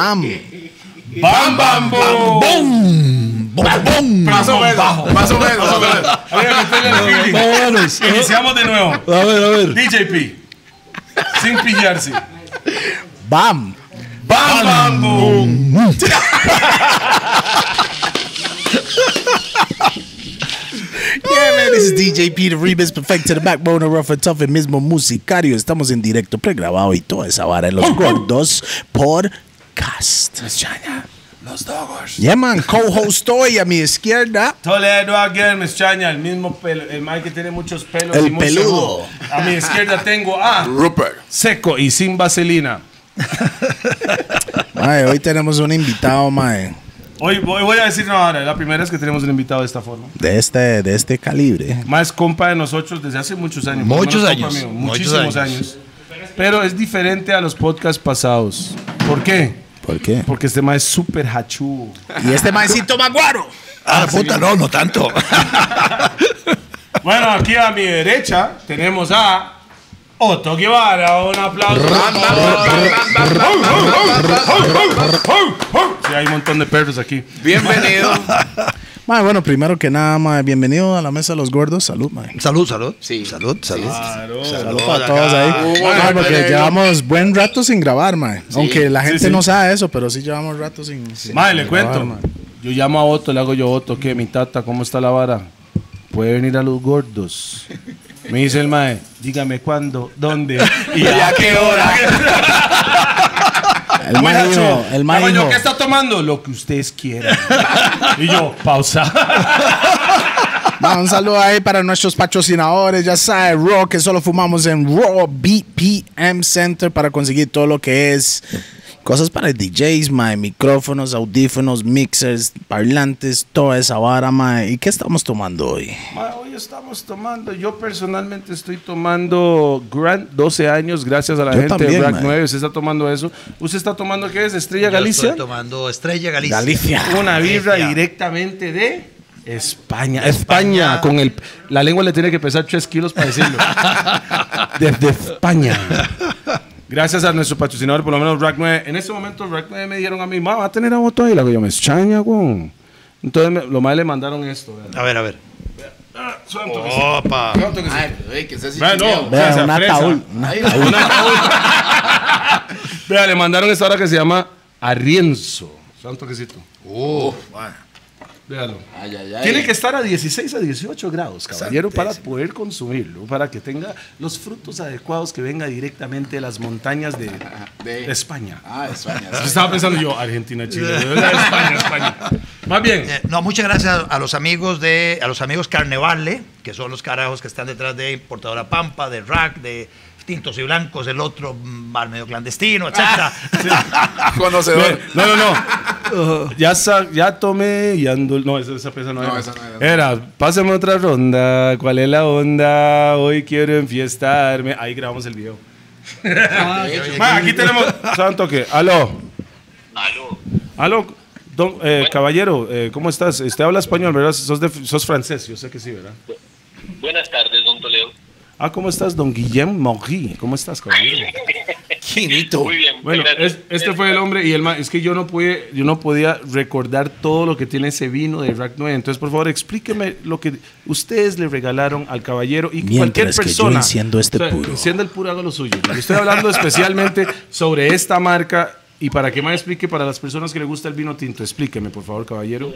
Bam. ¡Bam, bam, boom! Boom. Bom. Más o menos, más o menos. menos. Iniciamos de nuevo. A ver, a ver. DJP. Sin pillarse. Bam. ¡Bam, bam, boom! Yeah, man, this is DJ Peter Remix, Perfecto, the backbone of Rough and Tough, el mismo musicario. Estamos en directo, pregrabado y toda esa vara en los gordos podcast. Los Doggers. Yeah, man, co-host hoy a mi izquierda. Toledo again, Miss Chaña, el mismo pelo, el Mike que tiene muchos pelos El y peludo. seco. A mi izquierda tengo a Rupert. seco y sin vaselina. Mae, hoy tenemos un invitado, mae, Hoy voy, voy a decir no ahora, la primera vez que tenemos un invitado de esta forma. de este, de este calibre. Más compa de nosotros desde hace muchos años. Muchos años, mío, muchos muchísimos años. años. Pero es diferente a los podcasts pasados. ¿Por qué? ¿Por qué? Porque este más es súper hachú. Y este maecito maguaro. Ah, puta, no, no tanto. Bueno, aquí a mi derecha tenemos a Otto Guevara. Un aplauso. Sí, hay un montón de perros aquí. Bienvenido. Mae, bueno, primero que nada, mae, bienvenido a la mesa de los gordos. Salud, mae. salud, salud. Sí. Salud, salud. Claro. Salud para todos ahí. Uh, Mae, porque llevamos buen rato sin grabar, mae. Aunque la gente sí. no sabe eso, pero sí llevamos rato sin. sin- Madre, le cuento. mae. Yo llamo a Otto, le hago yo Otto, ¿qué? Mi tata, ¿cómo está la vara? Puede venir a los gordos. Me dice el mae, dígame cuándo, dónde y a qué hora. El mae dijo, el yo, dijo, ¿qué está tomando? Lo que ustedes quieran. y yo, pausa. un saludo ahí para nuestros patrocinadores, ya sabe, Raw, que solo fumamos en Raw BPM Center para conseguir todo lo que es cosas para DJs, mae, micrófonos, audífonos, mixers, parlantes, toda esa vara, mae. ¿Y qué estamos tomando hoy? Ma, hoy estamos tomando, yo personalmente estoy tomando Grant 12 años, gracias a la Yo gente también, de Rack man. 9. ¿Usted está tomando eso? ¿Usted está tomando qué es? ¿Estrella Yo Galicia? Estoy tomando Estrella Galicia. Galicia. Una birra Galicia. directamente de España. España. Con el, la lengua le tiene que pesar 3 kilos para decirlo. Desde España. Gracias a nuestro patrocinador, por lo menos Rack 9. En ese momento, Rack 9 me dijeron a mí, ma, va a tener a voto ahí. La que yo me extraña, güey. Entonces, me- lo más le mandaron esto. vean. A ver, a ver. Ah. Opa. Ay, pero, que no. Vea, un ataúd. un Vea, le mandaron esta hora que se llama Arrienzo. Suave un toquecito. Uh, Véalo. ay, ay, ay. Tiene que estar a 16 a 18 grados, caballero, para poder consumirlo, para que tenga los frutos adecuados que venga directamente de las montañas de, De- de España. Ah, España. Yo Estaba pensando yo, Argentina, Chile, España, España. Más bien, Eh, no, muchas gracias a los amigos de a los amigos Carnevale, que son los carajos que están detrás de Importadora Pampa, de Rack, de Tintos y Blancos, el otro mm, bar medio clandestino, etcétera. Conocedor. no, no, no. Ya, sa- ya tomé y ando. No, esa, esa pieza no, No, era. esa no era. Era, pásame otra ronda. ¿Cuál es la onda? Hoy quiero enfiestarme. Ahí grabamos el video. Ma, aquí tenemos. Santo que. Aló. Aló. Aló. don- eh, caballero, eh, ¿cómo estás? Usted habla español, ¿verdad? Sos, de- sos francés, yo sé que sí, ¿verdad? Buenas tardes, don Toledo. Ah, ¿cómo estás, don Guillem Morri? ¿Cómo estás, caballero? Quinito. Muy bien. Bueno, gracias. es- este fue el hombre y el ma- es que yo no pude, yo no podía recordar todo lo que tiene ese vino de Rack 9. Entonces, por favor, explíqueme lo que ustedes le regalaron al caballero y Mientras cualquier que yo persona. enciendo este puro. Encienda el puro, haga lo suyo. Yo estoy hablando especialmente sobre esta marca y para que me explique para las personas que le gusta el vino tinto. Explíqueme, por favor, caballero.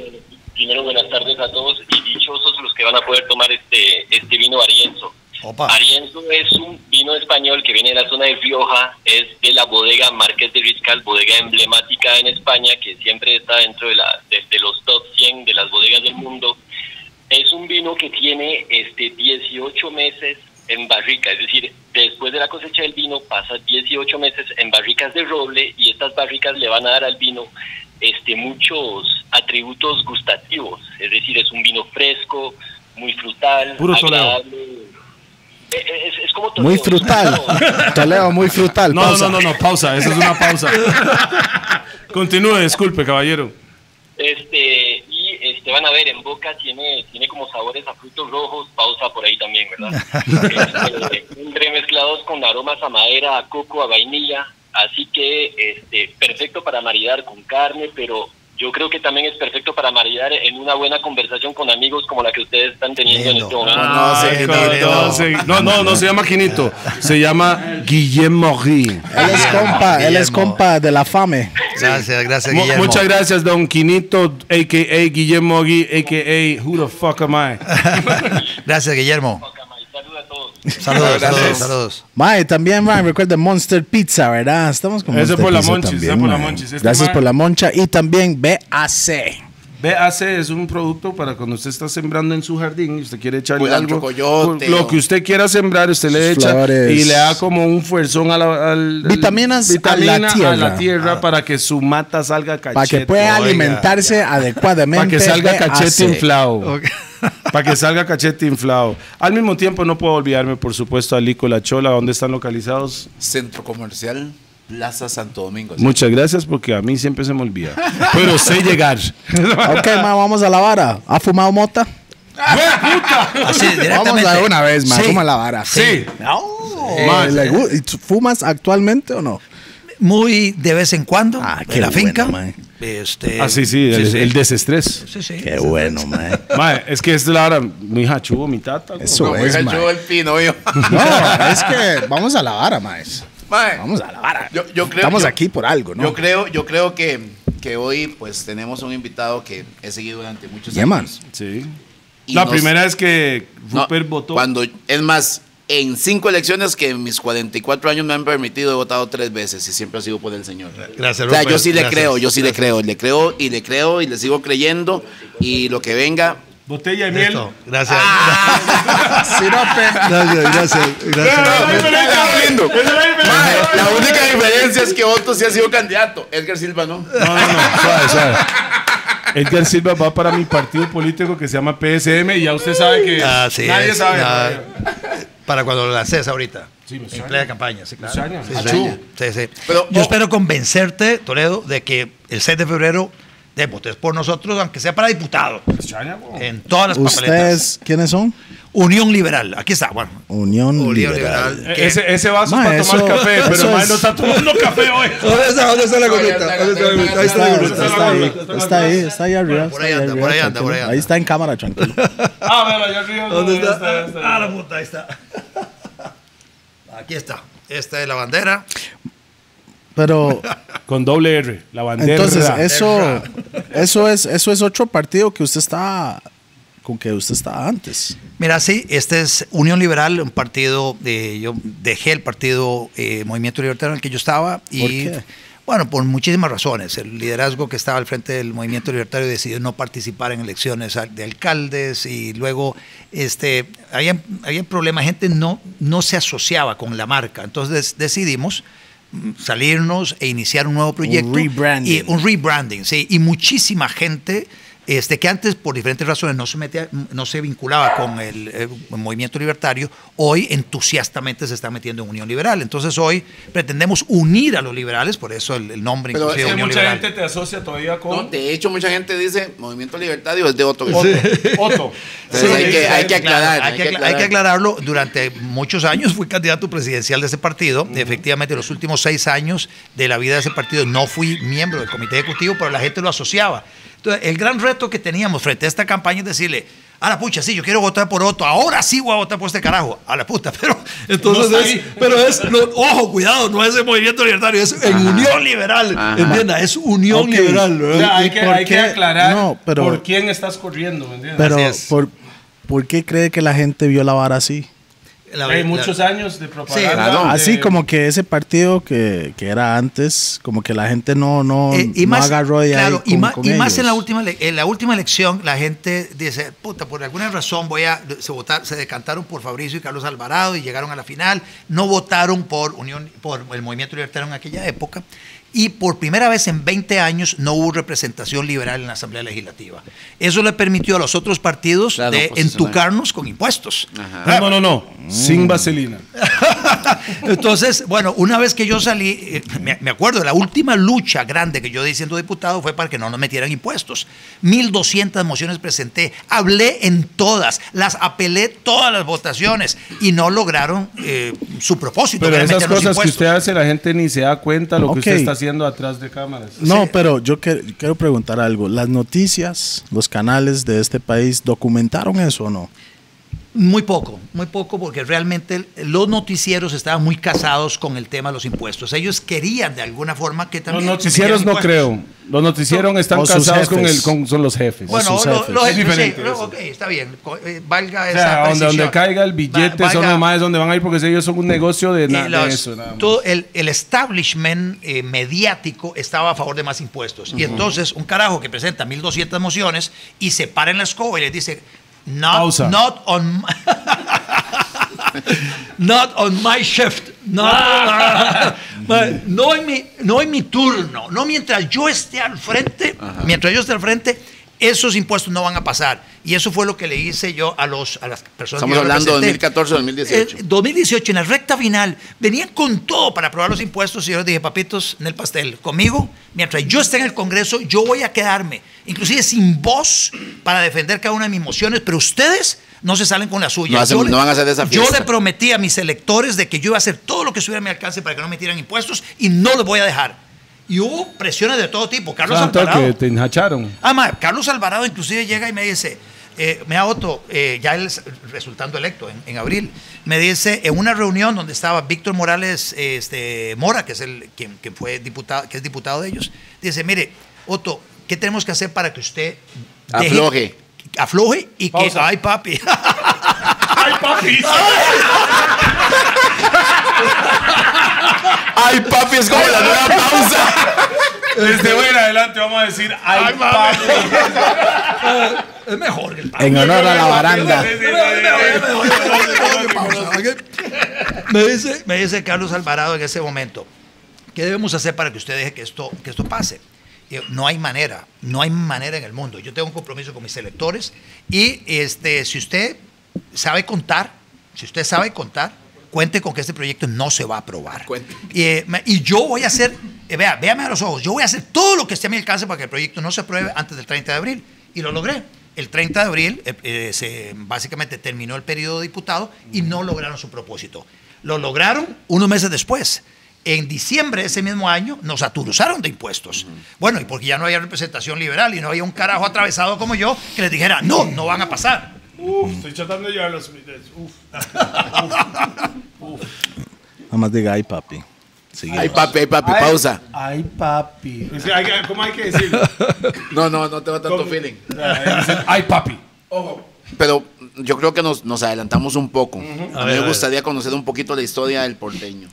Primero, buenas tardes a todos y dichosos los que van a poder tomar este, este vino Arienzo. Opa. Arienzo es un vino español que viene de la zona de Rioja, es de la bodega Marqués de Riscal, bodega emblemática en España que siempre está dentro de, la, de, de los top 100 de las bodegas del mundo. Es un vino que tiene este 18 meses en barrica, es decir, después de la cosecha del vino pasa 18 meses en barricas de roble y estas barricas le van a dar al vino este muchos atributos gustativos, es decir, es un vino fresco, muy frutal, Puro agradable. Es, es como Muy frutal. ¿no? Toledo, muy frutal. No, pausa. no, no, no, pausa. Esa es una pausa. Continúe, disculpe, caballero. Este, y este, van a ver, en boca tiene, tiene como sabores a frutos rojos, pausa por ahí también, ¿verdad? Este, entremezclados con aromas a madera, a coco, a vainilla, así que este, perfecto para maridar con carne, pero yo creo que también es perfecto para maridar en una buena conversación con amigos como la que ustedes están teniendo Lindo. en este momento. no, no, no, no, sí. no, no, no se llama Quinito, se llama Guillermo Rí. Él es compa, él es Guillermo. compa de la fame. Gracias, gracias, Guillermo. Muchas gracias, don Quinito, a.k.a. Guillermo Gui, a.k.a. Who the fuck am I? Gracias, Guillermo. Saludos. Saludos, Gracias. saludos. Mae, también, mae, recuerda Monster Pizza, ¿verdad? Estamos con Monster por la Pizza Monchis, también, por la mae. Monchis. Este Gracias mae- por la moncha y también BAC. BAC es un producto para cuando usted está sembrando en su jardín y usted quiere echarle Culantro, algo. coyote, lo o- que usted quiera sembrar, usted le Sus echa flores. y le da como un fuerzón a la, al, Vitaminas a la a tierra. la tierra para que su mata salga cachete. Para que pueda Oiga. alimentarse adecuadamente. Para que salga BAC. cachete inflado. Ok. Para que salga cachete inflado. Al mismo tiempo, no puedo olvidarme, por supuesto, a Lico La Chola, donde están localizados. Centro Comercial Plaza Santo Domingo. Muchas gracias, porque a mí siempre se me olvida. Pero sé llegar. Ok, mae, vamos a la vara. ¿Ha fumado mota? Así, Vamos a una vez, mae. Sí. La vara. Sí. Eh, Mae. ¿le gu- ¿y tú ¿Fumas actualmente o no? Muy de vez en cuando. Ah, qué en la bueno, finca. Este, Ah, sí, sí, el, el desestrés. Sí, sí. Qué bueno, mae. Mae, es que esta es la hora. Mi hija chuvo, mi tata. Eso No, es, el pino, yo. No, es que vamos a la vara, mae. Mae, Vamos a la vara. Yo- yo creo- Estamos yo- aquí por algo, ¿no? Yo creo, yo creo que, que hoy pues tenemos un invitado que he seguido durante muchos Yeah, man. años. Sí. Y La nos- primera es que No, Rupert votó. Cuando, es más, en cinco elecciones que en mis 44 años me han permitido, he votado tres veces y siempre ha sido por el Señor. Gracias, O sea, Rupert. yo sí le Gracias. creo, yo sí le creo, le creo y le creo y le sigo creyendo y lo que venga. Botella de miel. Listo, Gracias. Sirope. Gracias, gracias. gracias. La única diferencia es que Otto sí ha sido candidato, Edgar Silva no. No, no, no. Suave, suave. Edgar Silva va para mi partido político que se llama PSM y ya usted sabe que nadie es. sabe. Para cuando lo lances ahorita. Sí, en plena campaña, sí, claro. Sueña. Sí, sí, sí. Pero, Yo oh. espero convencerte, Toledo, de que el 6 de febrero de votes por nosotros, aunque sea para diputado, en todas las papeletas. ¿Ustedes quiénes son? Unión Liberal, aquí está, bueno. Unión, Unión Liberal. Liberal. E- Ese, ese vaso Ma, es para tomar eso- café, pero mae es- no está tomando café hoy. ¿Dónde está, dónde está la gorrita? ¿Dónde está la gorrita? Ahí Está, ahí, está ahí, está ahí arriba. Por ahí está anda, por ahí anda, por ahí anda. Ahí está en cámara, tranquilo. Ah, bueno, allá arriba. ¿Dónde está. Ah, la puta, ahí está. Aquí está. Esta es la bandera. Pero Con doble R, la bandera. entonces eso, eso es, eso es otro partido que usted está, con que usted estaba antes. Mira, sí, este es Unión Liberal, un partido, de, yo dejé el partido eh, Movimiento Libertario en el que yo estaba y ¿Por qué? bueno, por muchísimas razones. El liderazgo que estaba al frente del Movimiento Libertario decidió no participar en elecciones de alcaldes y luego este, había, había problemas, gente no, no se asociaba con la marca, entonces decidimos mm, salirnos e iniciar un nuevo proyecto. rebranding. Y un rebranding, sí. Y muchísima gente este, que antes, por diferentes razones, no se, metía, no se vinculaba con el, eh, movimiento libertario, hoy entusiastamente se está metiendo en Unión Liberal. Entonces hoy pretendemos unir a los liberales, por eso el, el nombre Pero inclusive es que Unión mucha Liberal. gente te asocia todavía con No, de hecho, mucha gente dice Movimiento Libertario es de Otto. Otto. Otto. Entonces hay que- hay que aclarar, hay, que, aclarar. hay que aclararlo. Durante muchos años fui candidato presidencial de ese partido. Efectivamente, los últimos seis años de la vida de ese partido no fui miembro del comité ejecutivo, pero la gente lo asociaba. Entonces, el gran reto que teníamos frente a esta campaña es decirle, a la pucha, sí, yo quiero votar por Otto, ahora sí voy a votar por este carajo, a la puta, pero entonces No es, pero es, no, ojo, cuidado, no es el movimiento libertario, es en Unión Liberal, entienda, es Unión. Liberal. ¿verdad? O sea, hay ¿Y que, por hay que aclarar No, pero- por quién estás corriendo, ¿me entiendes? Pero, Así es. por, ¿por qué cree que la gente vio la vara así? La- Hay la- muchos años de propaganda. Sí, claro. de- Así como que ese partido que, que era antes, como que la gente no, no, Eh, y no más, agarró de claro, ahí y con- más, con y más en la última en la última elección la gente dice puta por alguna razón voy a se votar se decantaron por Fabricio y Carlos Alvarado y llegaron a la final no votaron por Unión por el Movimiento Libertario en aquella época y por primera vez en 20 años no hubo representación liberal en la Asamblea Legislativa. Eso le permitió a los otros partidos Claro, de posicionar. entucarnos con impuestos. No, no, no, no. Sin vaselina. Entonces, bueno, una vez que yo salí, eh, me, acuerdo, la última lucha grande que yo di siendo diputado fue para que no nos metieran impuestos. 1.200 mociones presenté, hablé en todas, las apelé todas las votaciones y no lograron eh, su propósito. Pero que era esas meternos cosas que impuestos. usted hace, la gente ni se da cuenta lo que usted está haciendo atrás de cámaras. No, pero yo que- quiero preguntar algo. ¿Las noticias, los canales de este país documentaron eso o no? Muy poco, muy poco, porque realmente los noticieros estaban muy casados con el tema de los impuestos. Ellos querían de alguna forma que Los también. se noticieros no creo. Los noticieros están O casados con el, con, son los jefes. Bueno, sus lo- jefes. los Es jefes, sí, diferente eso. ok, está bien. eh, Valga o esa sea, donde, caiga el billete son los más donde van a ir porque ellos son un negocio de, na- y de los- eso. nada más. todo el, el establishment eh, mediático estaba a favor de más impuestos. Y entonces un carajo que presenta 1.200 mociones y se para en la escoba y les dice, not, Pausa. not on my- Not on my shift. No, no, en mi, no en mi turno. No mientras yo esté al frente. Mientras yo esté al frente, esos impuestos no van a pasar. Y eso fue lo que le hice yo a, los, a las personas Estamos que hablando de representé. 2014 o 2018. Eh, 2018, en la recta final, venían con todo para aprobar los impuestos y yo les dije, papitos, en el pastel, conmigo, mientras yo esté en el Congreso, yo voy a quedarme, inclusive sin voz, para defender cada una de mis mociones, pero ustedes no se salen con la suya. No hacen- Yo le- no van a hacer esa Yo le prometí a mis electores de que yo iba a hacer todo lo que estuviera a mi alcance para que no me metieran impuestos y no los voy a dejar. Y hubo presiones de todo tipo. Carlos Santo Alvarado. que te enjacharon. Ah, ma, Carlos Alvarado inclusive llega y me dice, eh, me ha Otto, eh, ya él es resultando electo en, en abril, me dice en una reunión donde estaba Víctor Morales este, Mora, que es el quien, quien fue diputado, que es diputado de ellos, dice, mire, Otto, ¿qué tenemos que hacer para que usted deje- Afloje. afloje y que, Pausa. ay papi, ¡Ay, papi! Ay, papi, es como la nueva pausa. Desde hoy en adelante vamos a decir ¡Ay, papi! es mejor que el papi. En honor a la baranda. me, dice, me dice Carlos Alvarado en ese momento, ¿qué debemos hacer para que usted deje que esto, que esto pase? Y yo, no hay manera, no hay manera en el mundo. Yo tengo un compromiso con mis electores y este, si usted sabe contar, si usted sabe contar, cuente con que este proyecto no se va a aprobar. Eh, y yo voy a hacer, eh, vea, véame a los ojos, yo voy a hacer todo lo que esté a mi alcance para que el proyecto no se apruebe antes del 30 de abril. Y lo logré. El 30 de abril eh, eh, se, básicamente terminó el periodo de diputado y no lograron su propósito. Lo lograron unos meses después. En diciembre de ese mismo año nos aturuzaron de impuestos. Bueno, y porque ya no había representación liberal y no había un carajo atravesado como yo que les dijera, no, no van a pasar. Estoy tratando de llevar los... Uf. Nada más diga, ay, papi. Seguimos. Ay, papi, ay, papi, pausa. ¡Ay, papi! Es que hay que- ¿Cómo hay que decirlo? No, no, no tengo tanto ¿Cómo? feeling. ¡Ay, papi! Pero yo creo que nos, nos adelantamos un poco. A mí ver, me ver. gustaría conocer un poquito la historia del porteño.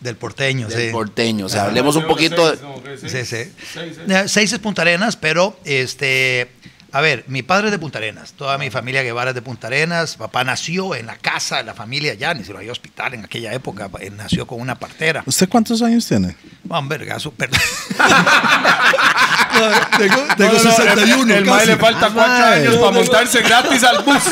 Del porteño, Del sí. porteño. O sea, hablemos un poquito de... Sí, sí. Seis, Eh, Seis es Punta Arenas, pero este, a ver, mi padre es de Punta Arenas, toda mi familia Guevara es de Punta Arenas, papá nació en la casa de la familia ya, ni se lo había hospital en aquella época, él nació con una partera. ¿Usted cuántos años tiene? Juan Vergazo, perdón. Tengo tengo No, no, no, 61. El mae le falta Ah, cuatro mae. años para montarse gratis al bus.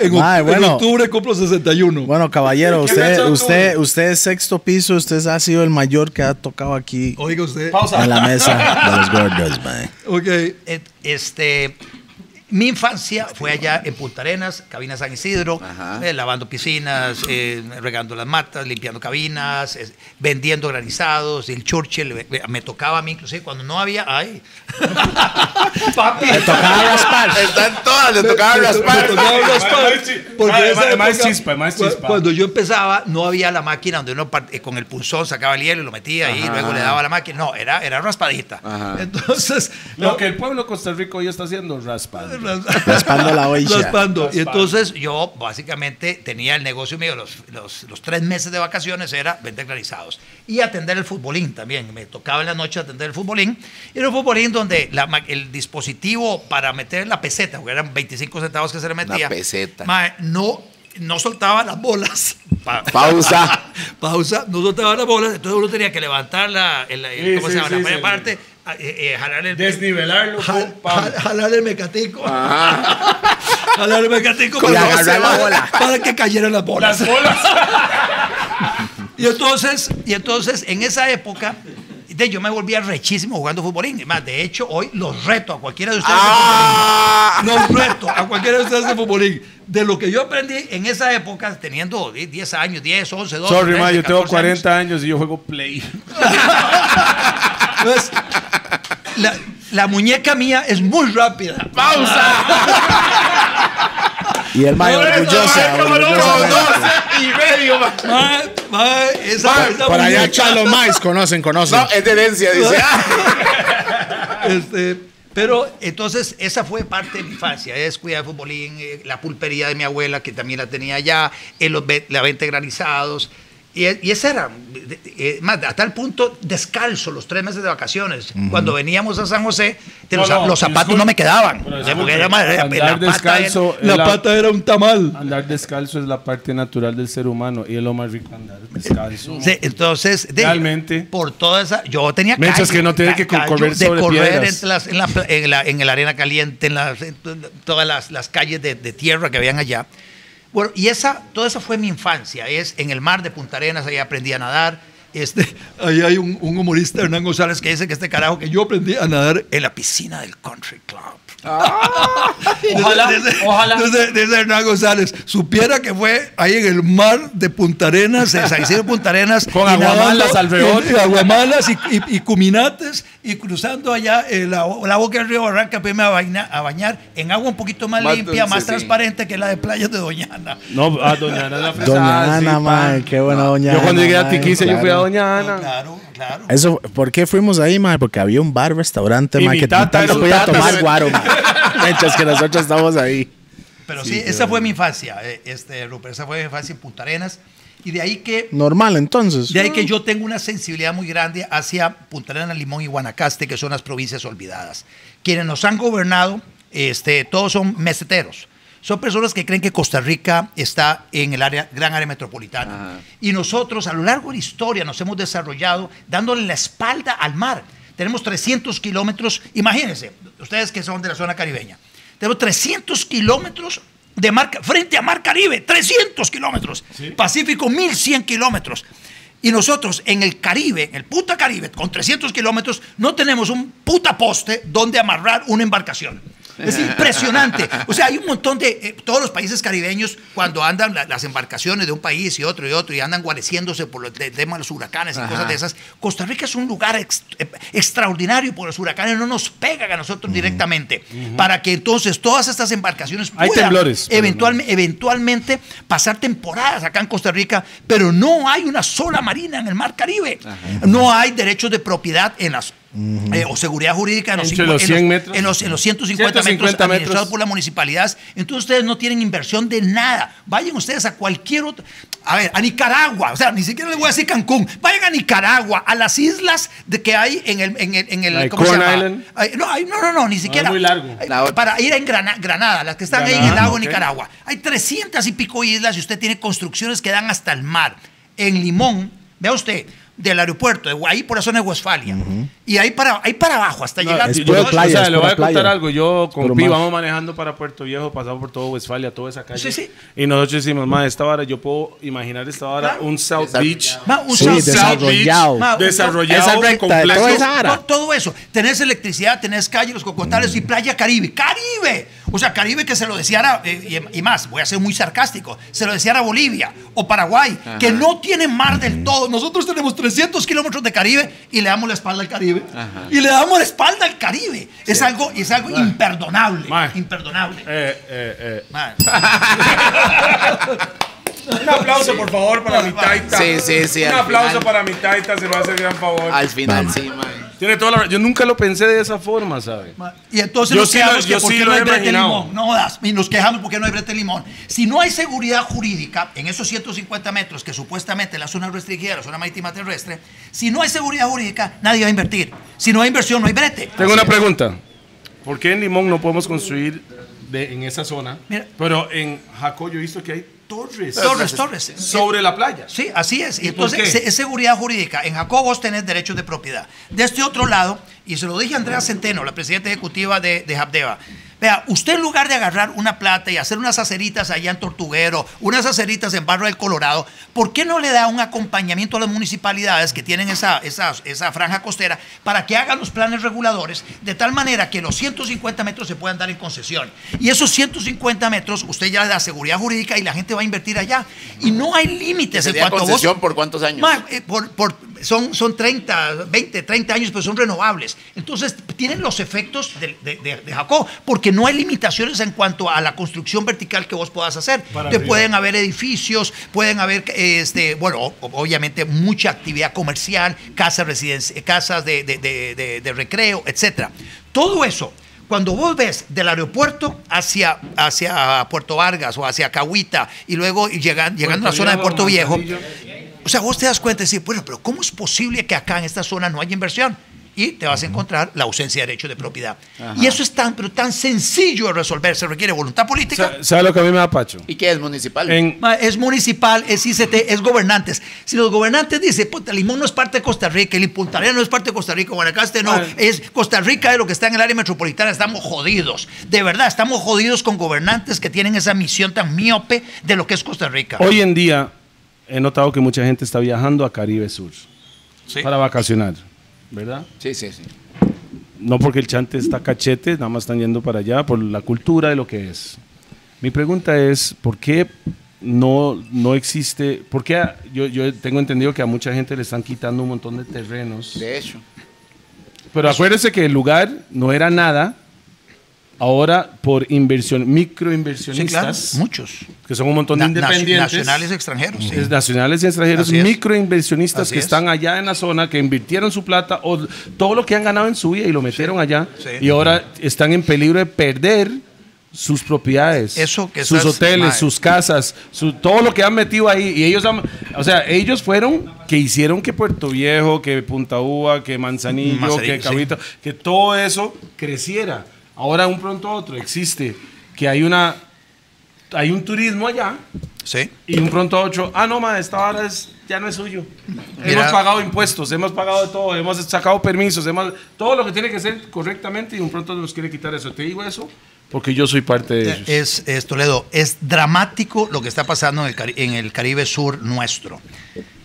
en, Mae, bueno. octubre cumplo 61. Bueno, caballero, ¿Qué usted, usted, usted es sexto piso, usted ha sido el mayor que ha tocado aquí Oiga usted. en la mesa de los gordos, man. Ok. Et- Este, mi infancia fue allá en Punta Arenas, cabina San Isidro, eh, lavando piscinas, eh, regando las matas, limpiando cabinas, eh, vendiendo granizados, el Churchill, eh, me tocaba a mí inclusive cuando no había, ay, papi, Le tocaba raspar. Están todas, le tocaba raspar. Porque esa Más chispa, más chispa. Cuando yo empezaba, no había la máquina donde uno part- eh, con el pulsón sacaba el hielo y lo metía ahí, y luego le daba la máquina. No, era, era raspadita. Ajá. Entonces, Lo que el pueblo de Costa Rica hoy está haciendo, raspando. Raspando la olla. Raspando. Y entonces yo básicamente tenía el negocio mío, los, los, los tres meses de vacaciones era vender granizados y atender el futbolín también. Me tocaba en la noche atender el futbolín. Y era un futbolín donde la ma- el dispositivo para meter la peseta, porque eran 25 centavos que se le metía. peseta. mae, no no soltaba las bolas. Pa- Pausa. Pausa, no soltaba las bolas, entonces uno tenía que levantar la, el- el- Sí, ¿cómo sí, se llama? sí, la sí, primera sí. parte, eh, eh, jalar el... Desnivelarlo, ja- pum, pam. ja- jalar el mecatico. jalar el mecatico para, la bola. para que cayeran las bolas. Las bolas. Y entonces, y entonces en esa época, de, yo me volvía rechísimo jugando futbolín. Más, de hecho, hoy los reto a cualquiera de ustedes. Ah. de. Los reto a cualquiera de ustedes de futbolín. De lo que yo aprendí en esa época, teniendo 10 años, 10, 11, 12. Sorry, 13, ma, yo tengo 14 años. 40 años y yo juego play. Entonces, la, la muñeca mía es muy rápida. Y el mayo orgullosa. y medio. ma. Ma, ma, esa, esa Por allá Chalo Mais, conocen, conocen. No, es de herencia, dice. Este, pero entonces esa fue parte de mi infancia, es cuidar de futbolín, eh, la pulpería de mi abuela que también la tenía allá, en los ve- la venta de granizados. Y, y ese era, de- de- eh, más, a tal punto, descalzo los tres meses de vacaciones. Cuando veníamos a San José, de No, los, no, los zapatos disculpe, no me quedaban. era, andar la, pata descalzo era, la la- pata era un tamal. Andar descalzo es la parte natural del ser humano y es lo más rico andar descalzo. Sí, entonces, de- Realmente. por toda esa, yo tenía Mientras que no tiene que correr de sobre correr piedras. entre las- en, la, en, la, en la arena caliente, en, las- en to- todas las, las calles de, de tierra que habían allá. Bueno, y esa, toda esa fue mi infancia. Es en el mar de Punta Arenas, ahí aprendí a nadar. Este, ahí hay un, un humorista, Hernán González, que dice que este carajo que yo aprendí a nadar en la piscina del Country Club. Ojalá, Dice- ojalá. Dice, dice Hernán González, supiera que fue ahí en el mar de Punta Arenas, en San Isidro de Punta Arenas. Con aguamalas alrededor. aguamalas y, y- y cuminates y cruzando allá eh, la, la boca del río Barranca para irme a, baña- a bañar en agua un poquito más, Más limpia, dulce, más sí. transparente que la de playas de Doñana. No, a Doña Ana la fresa. Doña sí, Ana, mae, qué buena Doña Yo cuando llegué a Tiquicia, yo fui a claro. Doña Ana. Claro, claro. Eso, ¿por qué fuimos ahí, mae? Porque había un bar, restaurante, Y mi que tata un podía tata, tomar guaro, mae. Mientras que nosotros estamos ahí. Pero sí, esa fue mi infancia, eh, este, Rupert, esa fue mi infancia en Punta Arenas. Y de ahí que Normal, entonces. De ahí que yo tengo una sensibilidad muy grande hacia Punta Arenas, Limón y Guanacaste, que son las provincias olvidadas. Quienes nos han gobernado, este, todos son meseteros. Son personas que creen que Costa Rica está en el área, gran área metropolitana. Ajá. Y nosotros, a lo largo de la historia, nos hemos desarrollado dándole la espalda al mar. Tenemos 300 kilómetros, imagínense, ustedes que son de la zona caribeña, tenemos 300 kilómetros de mar, frente a Mar Caribe, 300 kilómetros. Pacífico, 1100 kilómetros. Y nosotros en el Caribe, en el puta Caribe, con 300 kilómetros, no tenemos un puta poste donde amarrar una embarcación. Es impresionante. O sea, hay un montón de. eh, todos los países caribeños, cuando andan la- las embarcaciones de un país y otro y otro, y andan guareciéndose por el tema de los huracanes y cosas de esas, Costa Rica es un lugar ex- eh, extraordinario porque los huracanes no nos pegan a nosotros directamente. Para que entonces todas estas embarcaciones Hay puedan temblores, eventualmente, eventualmente pasar temporadas acá en Costa Rica, pero no hay una sola marina en el Mar Caribe. No hay derechos de propiedad en las. Eh, o seguridad jurídica en los, cincu- los en 100 metros. en los, en los 150, 150 metros metros. administrados por las municipalidades. Entonces ustedes no tienen inversión de nada. Vayan ustedes a cualquier otro. A ver, a Nicaragua. O sea, ni siquiera les voy a decir Cancún. Vayan a Nicaragua, a las islas de que hay en el. En el, en el Like ¿Cómo se llama? Island. Ay, no, ay, no, no, no, ni siquiera. muy largo. Ay. Para ir en Grana- Granada, las que están ahí en el Granada, lago de Nicaragua. Hay 300 y pico islas y usted tiene construcciones que dan hasta el mar. En Limón, vea usted, del aeropuerto, de ahí por la zona de Westfalia. Y ahí para, ahí para abajo, hasta llegar. es Yo- playa, o sea, es le voy a contar playa. algo. Yo con Pi vamos manejando para Puerto Viejo, pasamos por todo Westfalia, toda esa calle. Sí, sí. Y nosotros decimos, ma, esta hora, yo puedo imaginar esta hora un South Beach. Ma, un Sí, South- desarrollado. Ma, un- desarrollado, esa recta de complejo. toda esa área. No, todo eso. Tenés electricidad, tenés calle, los cocotales y playa Caribe. ¡Caribe! O sea, Caribe que se lo deseara, eh, y, y más, voy a ser muy sarcástico, se lo deseara Bolivia o Paraguay, que no tienen mar del todo. Nosotros tenemos 300 kilómetros de Caribe y le damos la espalda al Caribe. Y le damos la espalda al Caribe. Es algo, es algo imperdonable. Imperdonable. Eh, eh, eh. Un aplauso, por favor, para mi taita. Sí, sí, sí, Un aplauso final. para mi taita, se lo hace el gran favor. Al final, sí. Tiene toda la Yo nunca lo pensé de esa forma, ¿sabe? Y entonces Yo nos sí lo- quejamos yo que por sí qué lo no hay brete limón. No jodas. Y nos quejamos porque no hay brete limón. Si no hay seguridad jurídica en esos 150 metros que supuestamente la zona restringida, la zona marítima terrestre, si no hay seguridad jurídica, nadie va a invertir. Si no hay inversión, no hay brete. Tengo una pregunta. ¿Por qué en Limón no podemos construir de- en esa zona? Mira. pero en Jacó yo he visto que hay torres. Torres, torres. Sobre la playa. Sí, así es. Y ¿Y por entonces es seguridad jurídica. En Jacob vos tenés derechos de propiedad. De este otro lado, y se lo dije a Andrea Centeno, la presidenta ejecutiva de, de. Vea, usted en lugar de agarrar una plata y hacer unas aceritas allá en Tortuguero, unas aceritas en Barrio del Colorado, ¿por qué no le da un acompañamiento a las municipalidades que tienen esa, esa, esa franja costera para que hagan los planes reguladores de tal manera que los 150 metros se puedan dar en concesión? Y esos 150 metros usted ya le da seguridad jurídica y la gente va a invertir allá. Y no hay límites en ¿Sería cuanto vos- concesión por cuántos años? Ma, eh, por- por- son, son 30, 20, 30 años, pero son renovables. Entonces, tienen los efectos de, de, de- de Jacob, porque no hay limitaciones en cuanto a la construcción vertical que vos puedas hacer. Te pueden haber edificios, pueden haber, este, bueno, obviamente mucha actividad comercial, casas, residenci- casas de, de- recreo, etcétera. Todo eso. Cuando vos ves del aeropuerto hacia, hacia Puerto Vargas o hacia Cahuita y luego llegan, llegando a la zona de Puerto Viejo, o sea, vos te das cuenta y decir, bueno, pero ¿cómo es posible que acá en esta zona no haya inversión? Y te vas a encontrar la ausencia de derecho de propiedad. Y eso es tan, pero tan sencillo de resolver. Se requiere voluntad política. ¿Sabe lo que a mí me da pacho? ¿Y qué es municipal? En, Es municipal, es ICT, es gobernantes. Si los gobernantes dicen, puta, Limón no es parte de Costa Rica, el Punta no es parte de Costa Rica, Guanacaste no, es Costa Rica es lo que está en el área metropolitana, estamos jodidos. De verdad, estamos jodidos con gobernantes que tienen esa misión tan miope de lo que es Costa Rica. hoy en día he notado que mucha gente está viajando a Caribe Sur Sí. para vacacionar, ¿verdad? Sí, sí, sí. No porque el chante está cachete, nada más están yendo para allá por la cultura de lo que es. Mi pregunta es, ¿por qué no, no existe? ¿Por qué a- yo, yo tengo entendido que a mucha gente le están quitando un montón de terrenos? De hecho. Pero acuérdese que el lugar no era nada. Ahora, por inversión, Sí, claro, microinversionistas, muchos. que son un montón de Na- independientes. nacionales y extranjeros. sí. Nacionales y extranjeros, Así microinversionistas que es. están allá en la zona, que invirtieron su plata o todo lo que han ganado en su vida y lo metieron allá y ahora están en peligro de perder sus propiedades, Eso que sus hoteles, sus casas, su- todo lo que han metido ahí y ellos han, o sea, ellos fueron que hicieron que Puerto Viejo, que Punta Uva, que Manzanillo, Manzanillo, que sí. Cabrito, que todo eso creciera. Ahora un pronto a otro existe que hay una hay un turismo allá Sí. y un pronto a otro, ah, no, ma, esta hora es, ya no es suyo. Mira. hemos pagado impuestos, hemos pagado de todo, hemos sacado permisos, hemos, todo lo que tiene que ser correctamente y un pronto nos quiere quitar eso. Te digo eso porque yo soy parte de ellos. Es, es, Toledo, es dramático lo que está pasando en el, Cari- en el Caribe Sur nuestro.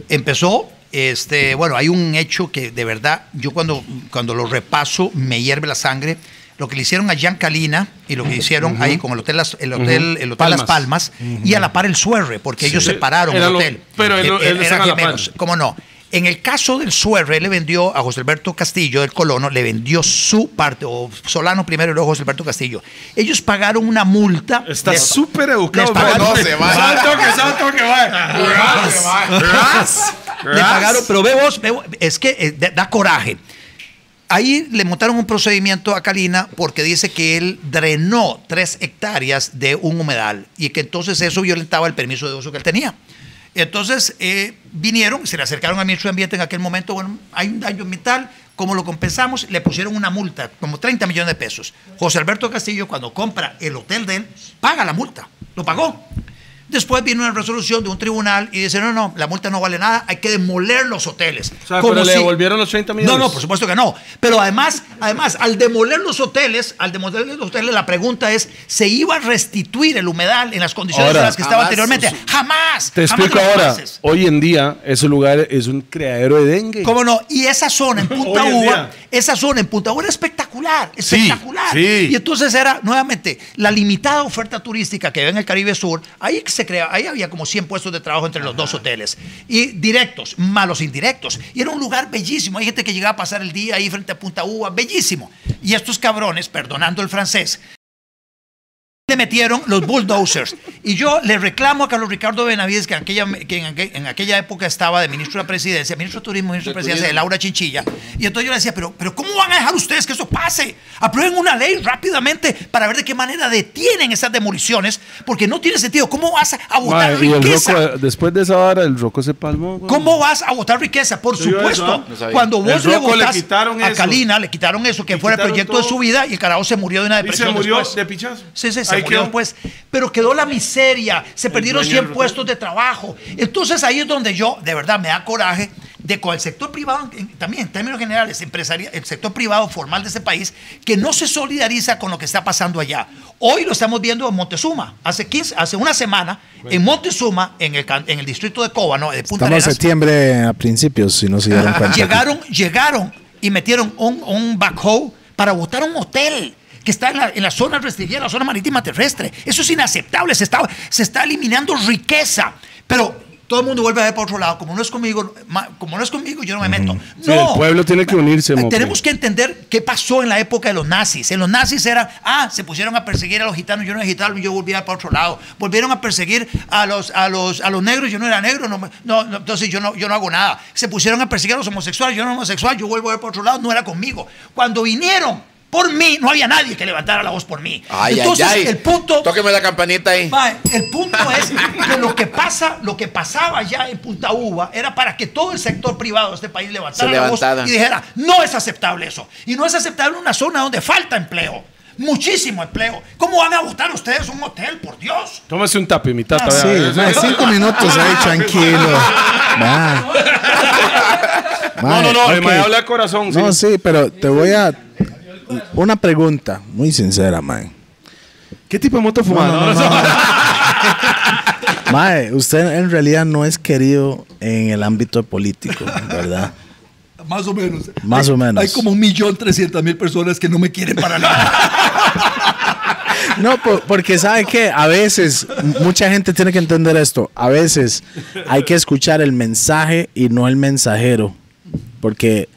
Empezó, este, bueno, hay un hecho que de verdad, yo cuando, cuando lo repaso me hierve la sangre. Lo que le hicieron a Jan Calina y lo que hicieron ahí con el Hotel, Las, el hotel, el hotel Las Palmas. Palmas y a la par el Suerre, porque ellos Sí. separaron Era el lo- hotel. pero él- él están eran a la par. gemelos. ¿Cómo no? En el caso del Suerre, él le vendió a José Alberto Castillo, del colono, le vendió su parte, o Solano primero y luego José Alberto Castillo. Ellos pagaron una multa. Está súper educado. pagaron- Conoce, va. Salto que salto que va. Le pagaron, pero ve vos, ve vos, es que eh, da, da coraje. Ahí le montaron un procedimiento a Calina porque dice que él drenó tres hectáreas de un humedal y que entonces eso violentaba el permiso de uso que él tenía. Entonces eh, vinieron, se le acercaron al ministro de Ambiente en aquel momento, bueno, hay un daño ambiental, ¿cómo lo compensamos? Le pusieron una multa, como 30 millones de pesos. José Alberto Castillo, cuando compra el hotel de él, paga la multa, lo pagó. Después vino una resolución de un tribunal y dice, no, no, la multa no vale nada, hay que demoler los hoteles. O sea, Como pero le devolvieron los 30 millones. no, no, por supuesto que no. Pero además, además, al demoler los hoteles, al demoler los hoteles, la pregunta es, ¿se iba a restituir el humedal en las condiciones Ahora, en las que estaba jamás. anteriormente? Jamás. Te jamás explico ahora. Hoy en día, ese lugar es un criadero de dengue. ¿Cómo no? Y esa zona en Punta Uva, esa zona en Punta Uva era espectacular, Sí, espectacular. sí. Y entonces era, nuevamente, la limitada oferta turística que había en el Caribe Sur, ahí se ahí había como 100 puestos de trabajo entre los dos hoteles. Y directos, malos indirectos. Y era un lugar bellísimo. Hay gente que llegaba a pasar el día ahí frente a Punta Uva, bellísimo. Y estos cabrones, perdonando el francés, le metieron los bulldozers. Y yo le reclamo a Carlos Ricardo Benavides, que, en aquella, que en, aquel- en aquella época estaba de ministro de presidencia, ministro de turismo, ministro de presidencia de Laura Chinchilla. Y entonces yo le decía, pero, pero ¿cómo van a dejar ustedes que eso pase? Aprueben una ley rápidamente para ver de qué manera detienen esas demoliciones, porque no tiene sentido. ¿Cómo vas a, el riqueza? roco, después de esa vara, el roco se palmó. ¿Cómo vas a votar riqueza? Por ¿Sí supuesto. eso? No sabía. Cuando vos le quitaron a eso. Kalina, le quitaron eso, que Le fue el proyecto de su vida, y el carajo se murió de una Y se depresión murió después. de pichazo. Sí, sí, se Ahí murió quedó. después. Pero quedó la miseria, se perdieron dueño 100 del puestos de trabajo. Entonces ahí es donde yo, de verdad, me da coraje de con el sector privado, en- también en términos generales, empresaria, el sector privado formal de este país, que no se solidariza con lo que está pasando allá. Hoy lo estamos viendo en Montezuma. Hace 15, hace una semana, en Montezuma, en el, en el distrito de Cóbano, de Punta Estamos en Arenas, septiembre a principios, si no se dieron cuenta. llegaron, llegaron y metieron un, un backhoe para botar un hotel que está en la, en la zona restringida, la zona marítima terrestre. Eso es inaceptable, se está, se está eliminando riqueza. Pero todo el mundo vuelve a ver por otro lado. Como no es conmigo, como no es conmigo, yo no me meto. Sí, el pueblo tiene que unirse. Tenemos que entender qué pasó en la época de los nazis. En los nazis era, ah, se pusieron a perseguir a los gitanos, yo no era gitano, yo volvía para otro lado. Volvieron a perseguir a los, a los, a los negros, yo no era negro, no, no, no, entonces yo no, yo no hago nada. Se pusieron a perseguir a los homosexuales, yo no era homosexual, yo vuelvo a ver para otro lado, no era conmigo. Cuando vinieron por mí, no había nadie que levantara la voz por mí. Ay, entonces, ay, ay. el punto... Tóqueme la campanita ahí. El punto es que lo que pasa, lo que pasaba ya en Punta Uva era para que todo el sector privado de este país levantara Se la voz y dijera, no es aceptable eso. Y no es aceptable una zona donde falta empleo. Muchísimo empleo. ¿Cómo van a votar ustedes un hotel, por Dios? Tómese un tapi, mi tata. Ah, Sí, cinco minutos ahí, tranquilo. Va. No, no, no, el ok. mae habla de corazón. No, sí. sí, pero te voy a. Una pregunta muy sincera, mae. ¿Qué tipo de moto fumaba? No, no, no, Mae, usted en realidad no es querido en el ámbito político, ¿verdad? Más o menos. Más Hay- o menos. Hay como un millón trescientas mil personas que no me quieren para nada. No, por- porque sabe que a veces mucha gente tiene que entender esto. A veces hay que escuchar el mensaje y no el mensajero, porque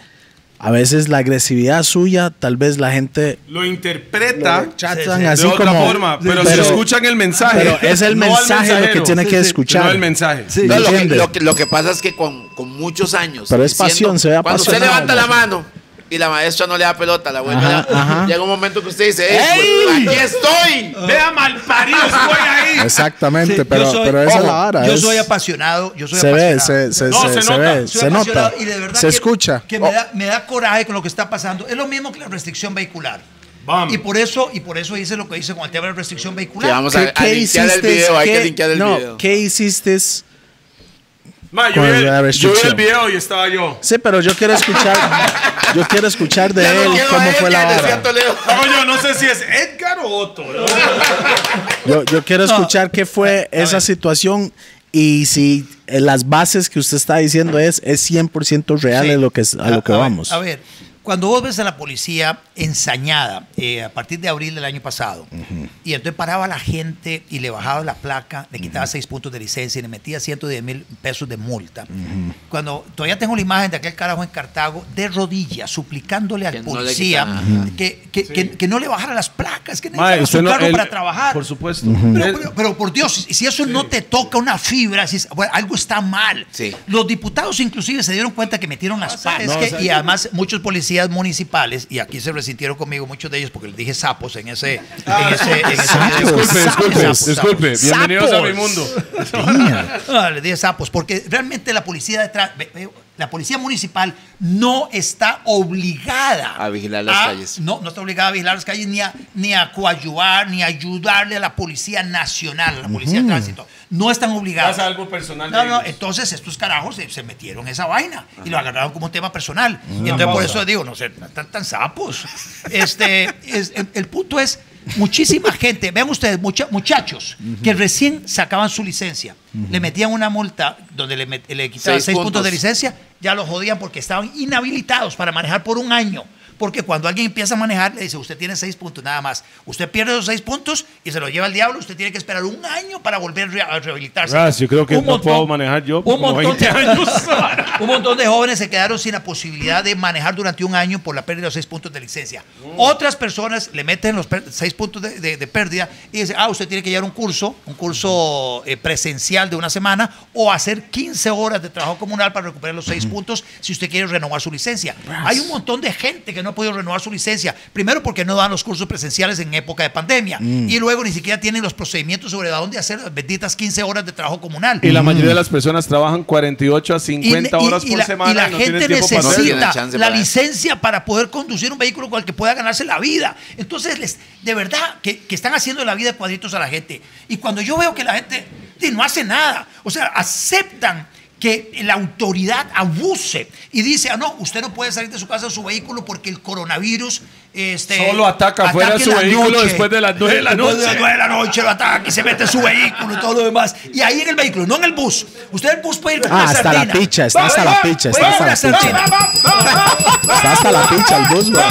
a veces la agresividad suya, tal vez la gente Lo interpreta sí. así de otra como. forma, pero, pero- si escuchan el mensaje. pero es el no mensaje lo que tiene que escuchar. No el mensaje. Sí. No, lo, que, ¿Entiende? lo que- lo que pasa es que con, con muchos años. Pero es pasión, se ve Cuando usted levanta la mano y la maestra no le da pelota, la vuelve Ajá, a dar, ajá. llega un momento que usted dice, ¡Ey! ¡Aquí estoy! Vea mal parido, estoy ahí. Exactamente, Sí, pero, yo soy- pero esa es la vara. Yo es- soy apasionado, yo soy se ve, apasionado. se, se, No, se- se se nota. ve, Soy se apasionado nota, y de verdad se que- escucha. Que me, da, me da coraje con lo que está pasando. Es lo mismo que la restricción vehicular. Bam. Y por eso, y por eso hice lo que hice con el tema de la restricción vehicular. Que vamos ¿Qué, a, a qué linkear el hiciste? video, hay que ¿Qué- linkear el no, video. ¿qué hiciste? Ma, yo, vi el, yo vi el video y estaba yo. Sí, pero yo quiero escuchar, yo quiero escuchar de Ya no él cómo fue la. Toledo. Estaba yo, no sé si es Edgar o Otto. ¿no? Yo, yo quiero escuchar qué fue esa situación y si eh, las bases que usted está diciendo es, es 100% real Sí. a lo que, es- a lo que vamos. A ver, cuando vos ves a la policía ensañada eh, a partir de abril del año pasado, y entonces paraba a la gente y le bajaba la placa, le quitaba seis puntos de licencia y le metía 110 mil pesos de multa. Cuando todavía tengo la imagen de aquel carajo en Cartago de rodillas, suplicándole al Que no le policía que, que, que- que no le bajara las placas, que Ma, necesitaba usted su no- carro él- para trabajar. Por supuesto. Pero, Él- pero- pero por Dios, si eso no te toca una fibra, si es- bueno, algo está mal. Sí. Los diputados inclusive se dieron cuenta que metieron las no, Es que- o sea, y además muchos policías municipales, y aquí se resintieron conmigo muchos de ellos porque les dije sapos en ese, en ese, en ese Sapos. video. Disculpe, disculpe, Sapos, disculpe. sapos. Bienvenidos a mi Sapos. mundo. Ah, les dije sapos, porque realmente la policía detrás, ve- ve- la policía municipal no está obligada A vigilar las calles. No, no está obligada a vigilar las calles ni a, ni a coadyuvar, ni a ayudarle a la policía nacional, a la policía de tránsito. No están obligadas. Pasa algo personal de No, no, entonces estos carajos se, se metieron en esa vaina y lo agarraron como un tema personal. Y entonces por eso digo, no sé, tan, tan sapos. Este, es- el, el punto es, muchísima gente, vean ustedes, mucha- muchachos que recién sacaban su licencia, le metían una multa donde le, met- le quitaban Seis seis puntos. puntos. de licencia, ya los jodían porque estaban inhabilitados para manejar por un año. Porque cuando alguien empieza a manejar, le dice, usted tiene seis puntos nada más. Usted pierde esos seis puntos y se lo lleva al diablo. Usted tiene que esperar un año para volver a rehabilitarse. Ras, yo creo que Un no puedo manejar yo un como montón 20 de años. un montón de jóvenes se quedaron sin la posibilidad de manejar durante un año por la pérdida de los seis puntos de licencia. Otras personas le meten los seis puntos de, de- de pérdida y dicen, ah, usted tiene que llevar un curso, un curso eh, presencial de una semana o hacer 15 horas de trabajo comunal para recuperar los seis puntos si usted quiere renovar su licencia. Hay un montón de gente que no ha podido renovar su licencia. Primero porque no dan los cursos presenciales en época de pandemia y luego ni siquiera tienen los procedimientos sobre dónde hacer las benditas 15 horas de trabajo comunal. Y la mayoría de las personas trabajan 48 a 50 Y- y- horas y por la, semana. y la no gente para necesita la licencia para poder conducir un vehículo con el que pueda ganarse la vida. Entonces, les, de verdad, que, que están haciendo la vida de cuadritos a la gente. Y cuando yo veo que la gente no hace nada, o sea, aceptan que la autoridad abuse y dice, ah, no, usted no puede salir de su casa en su vehículo porque el coronavirus este, Solo ataca fuera en su la vehículo después de las nueve de la Después de noche. las nueve de la noche lo ataca y se mete en su vehículo y todo lo demás. Y ahí en el vehículo, no en el bus. Usted en el bus puede ir con Ah, una hasta la sardina. picha, está hasta la picha, está hasta la picha. Está hasta la picha el bus, güey.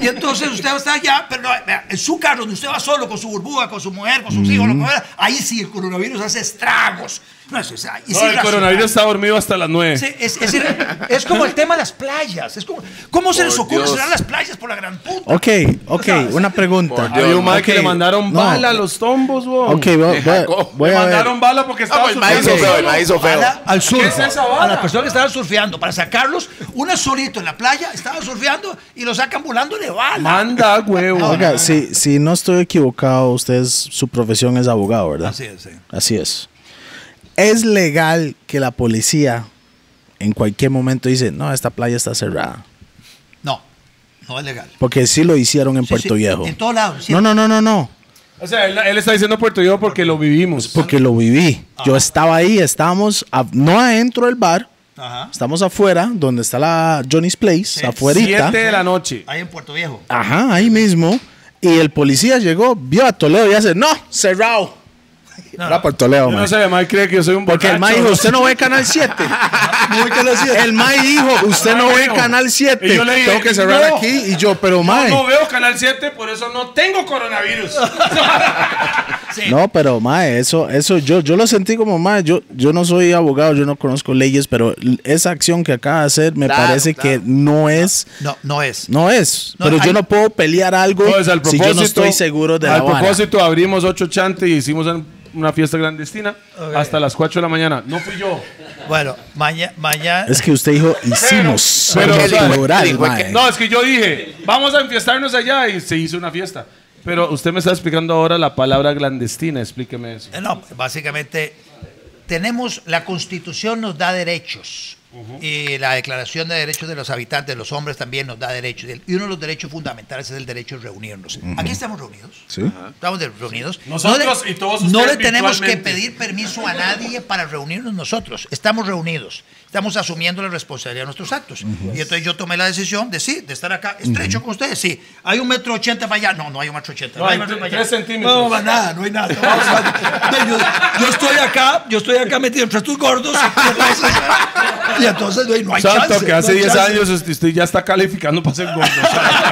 Y entonces usted está allá, pero no, en su carro, donde usted va solo con su burbuja, con su mujer, con sus hijos, lo que fuera, ahí sí el coronavirus hace estragos. No, es- el coronavirus está dormido hasta las 9. Sí, es, es ir- es como el tema de las playas. Es como, ¿Cómo se les Por ocurre Dios. cerrar las playas por la gran puta? Ok, ok, una pregunta. Había un mae que le mandaron no. bala a los tombos, weón. Ok, voy, voy- voy le a mandaron bala porque estaba pues el maíz sufriendo hizo feo, el hizo feo. Bala al surf. ¿Qué es esa vara? A las personas que estaban surfeando, para sacarlos, una solito en la playa, estaban surfeando y lo sacan volando de bala. Manda, huevo. Oiga, si, si no estoy equivocado, usted es, su profesión es abogado, ¿verdad? Así es, sí. Así es. ¿Es legal que la policía en cualquier momento dice, no, esta playa está cerrada? No, es legal. Porque sí lo hicieron en Sí, Puerto sí, Viejo. En todos lados. sí. No, no, no, no, no. O sea, él, él está diciendo Puerto Viejo porque lo vivimos. Porque lo viví. Yo estaba ahí, estábamos, a- no adentro del bar, Ajá. estamos afuera, donde está la Johnny's Place, Sí. afuerita. 7 de la noche. Ahí en Puerto Viejo. Ajá, ahí mismo. Y el policía llegó, vio a Toledo y hace, no, cerrado. Era por Toledo, Yo no sé, mae cree que yo soy un Porque el mae dijo, usted no ve Canal 7. El mae dijo, usted no ve Canal 7. Y yo le dije, Tengo que cerrar no. aquí. Y yo, pero mae. No veo Canal 7, por eso no tengo coronavirus. Sí. No, pero mae, eso, eso yo, yo lo sentí como mae. Yo, yo no soy abogado, yo no conozco leyes, pero esa acción que acaba de hacer me Claro, parece claro. que no es. No, no es. No es. No, pero hay- yo no puedo pelear algo Pues, al si propósito, yo no estoy seguro de la Al vara. propósito, abrimos ocho chantes y hicimos una fiesta clandestina hasta las 4 de la mañana. No fui yo. Bueno, mañana. mañana Es que usted dijo, hicimos. pero, en o sea, plural, dijo mae. que- No, es que yo dije, vamos a enfiestarnos allá y se hizo una fiesta. Pero usted me está explicando ahora la palabra clandestina, explíqueme eso. Eh, No, básicamente tenemos, la constitución nos da derechos y la declaración de derechos de los habitantes, de los hombres también nos da derechos. Y uno de los derechos fundamentales es el derecho de reunirnos. Aquí estamos reunidos. Sí. Estamos de- reunidos. Nosotros no le, y todos No le tenemos que pedir permiso a nadie para reunirnos nosotros. Estamos reunidos. Estamos asumiendo la responsabilidad de nuestros actos. Y entonces yo tomé la decisión de sí, de estar acá estrecho con ustedes. Sí, hay un metro ochenta para allá. No, no hay un metro ochenta. No, hay hay metro para allá. tres centímetros. No, va nada, no hay nada. No, yo, yo estoy acá, yo estoy acá metido entre estos gordos. Y entonces, no hay, no hay Santo, chance. que hace no hay 10 chance. años usted ya está calificando para ser gordo.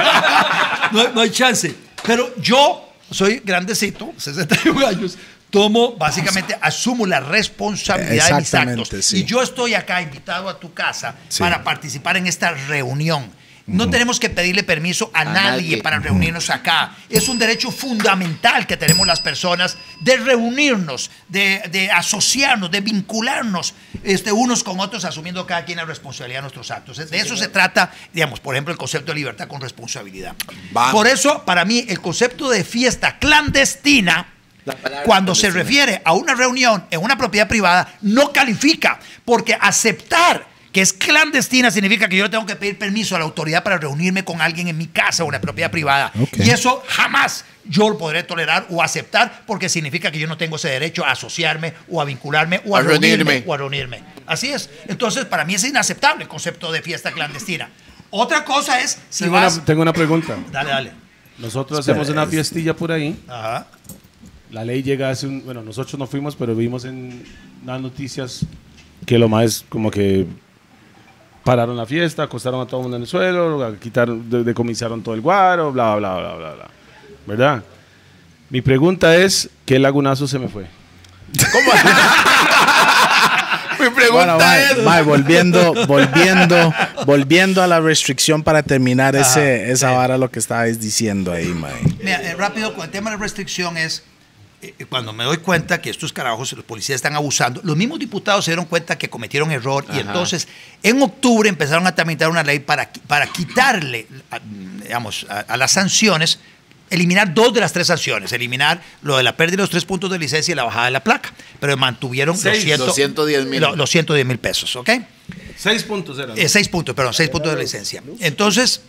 no, no hay chance. Pero yo soy grandecito, 61 años, tomo, básicamente, asumo la responsabilidad de mis actos. sí. Y yo estoy acá invitado a tu casa Sí. para participar en esta reunión. No tenemos que pedirle permiso a, nadie, nadie. para reunirnos acá. Es un derecho fundamental que tenemos las personas de reunirnos, de, de asociarnos, de vincularnos este, unos con otros, asumiendo cada quien la responsabilidad de nuestros actos. De eso se trata, digamos, por ejemplo, el concepto de libertad con responsabilidad. Vamos. Por eso, para mí, el concepto de fiesta clandestina, cuando se refiere a una reunión en una propiedad privada, no califica, porque aceptar que es clandestina significa que yo tengo que pedir permiso a la autoridad para reunirme con alguien en mi casa o en la propiedad privada. Y eso jamás yo lo podré tolerar o aceptar porque significa que yo no tengo ese derecho a asociarme o a vincularme o a, A reunirme, reunirme. o a reunirme. Así es. Entonces, para mí es inaceptable el concepto de fiesta clandestina. Otra cosa es si tengo, una, vas... tengo una pregunta. Dale, dale. Nosotros hacemos una fiestilla por ahí. Ajá. La ley llega hace un... Bueno, nosotros no fuimos, pero vimos en las noticias que lo más como que pararon la fiesta, acostaron a todo el mundo en el suelo, quitaron, de- decomisaron todo el guaro, bla, bla, bla, bla, bla. ¿Verdad? Mi pregunta es, ¿qué lagunazo se me fue? Mi pregunta Bueno, mae, es. mae, volviendo, volviendo, volviendo a la restricción para terminar ese, esa vara lo que estabas diciendo ahí, mae. Mira, eh, rápido, con el tema de la restricción es, cuando me doy cuenta que estos carajos, los policías están abusando, los mismos diputados se dieron cuenta que cometieron error y entonces en octubre empezaron a tramitar una ley para, para quitarle, a- digamos, a, a las sanciones, eliminar dos de las tres sanciones, eliminar lo de la pérdida de los tres puntos de licencia y la bajada de la placa, pero mantuvieron los, Seis. ciento- Los 110 mil. lo- los 110 mil pesos, ¿ok? Seis puntos eran. Eh, seis puntos, perdón, seis puntos de licencia. Entonces,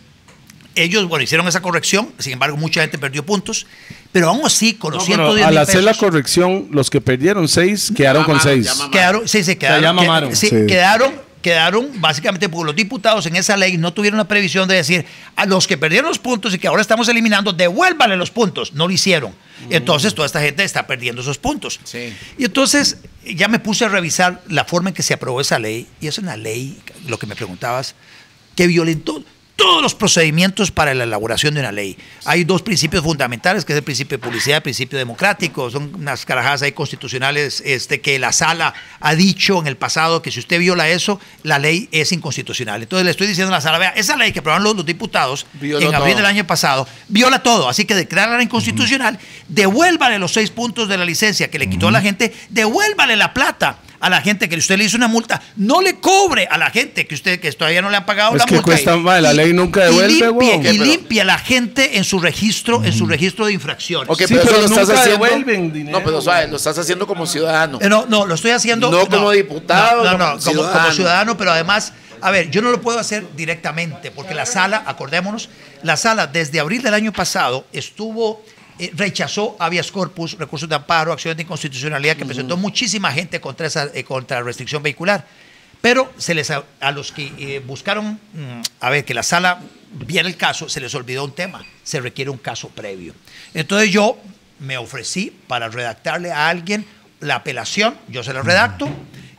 ellos, bueno, hicieron esa corrección, sin embargo, mucha gente perdió puntos, pero aún así, con los No, pero 110 al hacer la corrección, los que perdieron seis quedaron con mamaron, seis. ya mamaron. quedaron, sí, sí, quedaron, ya que- mamaron. sí, Sí. quedaron, quedaron básicamente porque los diputados en esa ley no tuvieron la previsión de decir a los que perdieron los puntos y que ahora estamos eliminando, devuélvanle los puntos. No lo hicieron. Entonces, toda esta gente está perdiendo esos puntos. Sí. Y entonces, ya me puse a revisar la forma en que se aprobó esa ley, y es una ley, lo que me preguntabas, que violentó todos los procedimientos para la elaboración de una ley. Hay dos principios fundamentales, que es el principio de publicidad el principio democrático. Son unas carajadas ahí constitucionales este, que la sala ha dicho en el pasado que si usted viola eso, la ley es inconstitucional. Entonces le estoy diciendo a la sala, vea, esa ley que aprobaron los, los diputados en abril todo. del año pasado, viola todo. Así que declárala inconstitucional, devuélvale los seis puntos de la licencia que le quitó a la gente, devuélvale la plata a la gente que usted le hizo una multa, no le cobre a la gente que usted que todavía no le han pagado Es la que multa. cuesta más, la ley nunca devuelve, y limpie, y limpia a la gente en su registro, en su registro de infracciones. Ok, Sí, pero, pero eso lo estás haciendo. devuelven dinero, no, pero suave, lo estás haciendo como ciudadano. Eh, No, no, lo estoy haciendo. No como diputado, No, no, como no, como, como ciudadano. ciudadano, pero además, a ver, yo no lo puedo hacer directamente, porque la sala, acordémonos, la sala desde abril del año pasado estuvo. Eh, rechazó habeas corpus, recursos de amparo, acciones de inconstitucionalidad que presentó muchísima gente contra esa eh, contra la restricción vehicular. Pero se les a, a los que eh, buscaron mm, a ver que la sala viera el caso, se les olvidó un tema. Se requiere un caso previo. Entonces yo me ofrecí para redactarle a alguien la apelación, yo se la redacto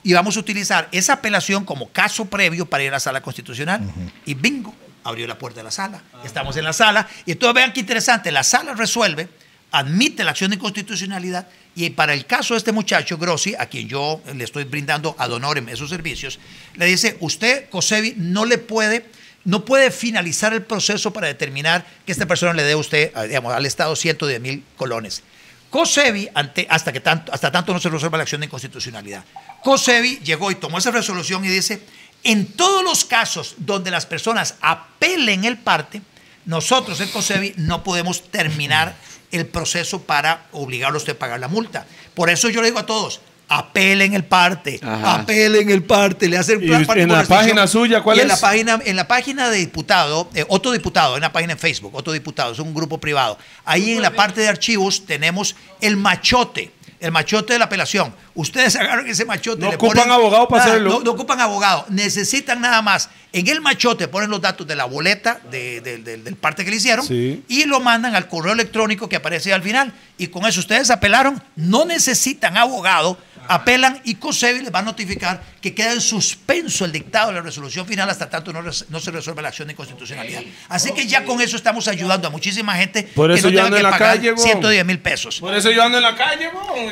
y vamos a utilizar esa apelación como caso previo para ir a la sala constitucional. Y bingo, abrió la puerta de la sala. Estamos en la sala y entonces vean qué interesante, la sala resuelve, admite la acción de inconstitucionalidad y para el caso de este muchacho Grossi, a quien yo le estoy brindando ad honorem esos servicios, le dice, usted, Cosevi, no le puede no puede finalizar el proceso para determinar que esta persona le dé a usted, digamos, al Estado 110 mil colones. Cosevi, ante, hasta, que tanto, hasta tanto no se resuelva la acción de inconstitucionalidad, Cosevi llegó y tomó esa resolución y dice, en todos los casos donde las personas apelen el parte, nosotros en Cosevi no podemos terminar el proceso para obligarlo a pagar la multa. Por eso yo le digo a todos, apelen el parte, Ajá. apelen el parte, le hacen Y plan parte en la página suya, ¿cuál Y en la es? página, en la página de diputado, eh, otro diputado, en la página en Facebook, otro diputado, es un grupo privado. Ahí en la parte de archivos tenemos el machote, el machote de la apelación. Ustedes agarran ese machote. No le ocupan abogado para Nada, hacerlo. No, no ocupan abogado. Necesitan nada más. En el machote ponen los datos de la boleta de- de- de- del parte que le hicieron Sí. y lo mandan al correo electrónico que aparece al final. Y con eso ustedes apelaron, no necesitan abogado, apelan y COSEBI les va a notificar que queda en suspenso el dictado de la resolución final hasta tanto no, res- no se resuelva la acción de inconstitucionalidad. Así que ya con eso estamos ayudando a muchísima gente Por eso que yo no ando tenga en que la pagar calle, güey. 110 mil pesos. Por eso yo ando en la calle.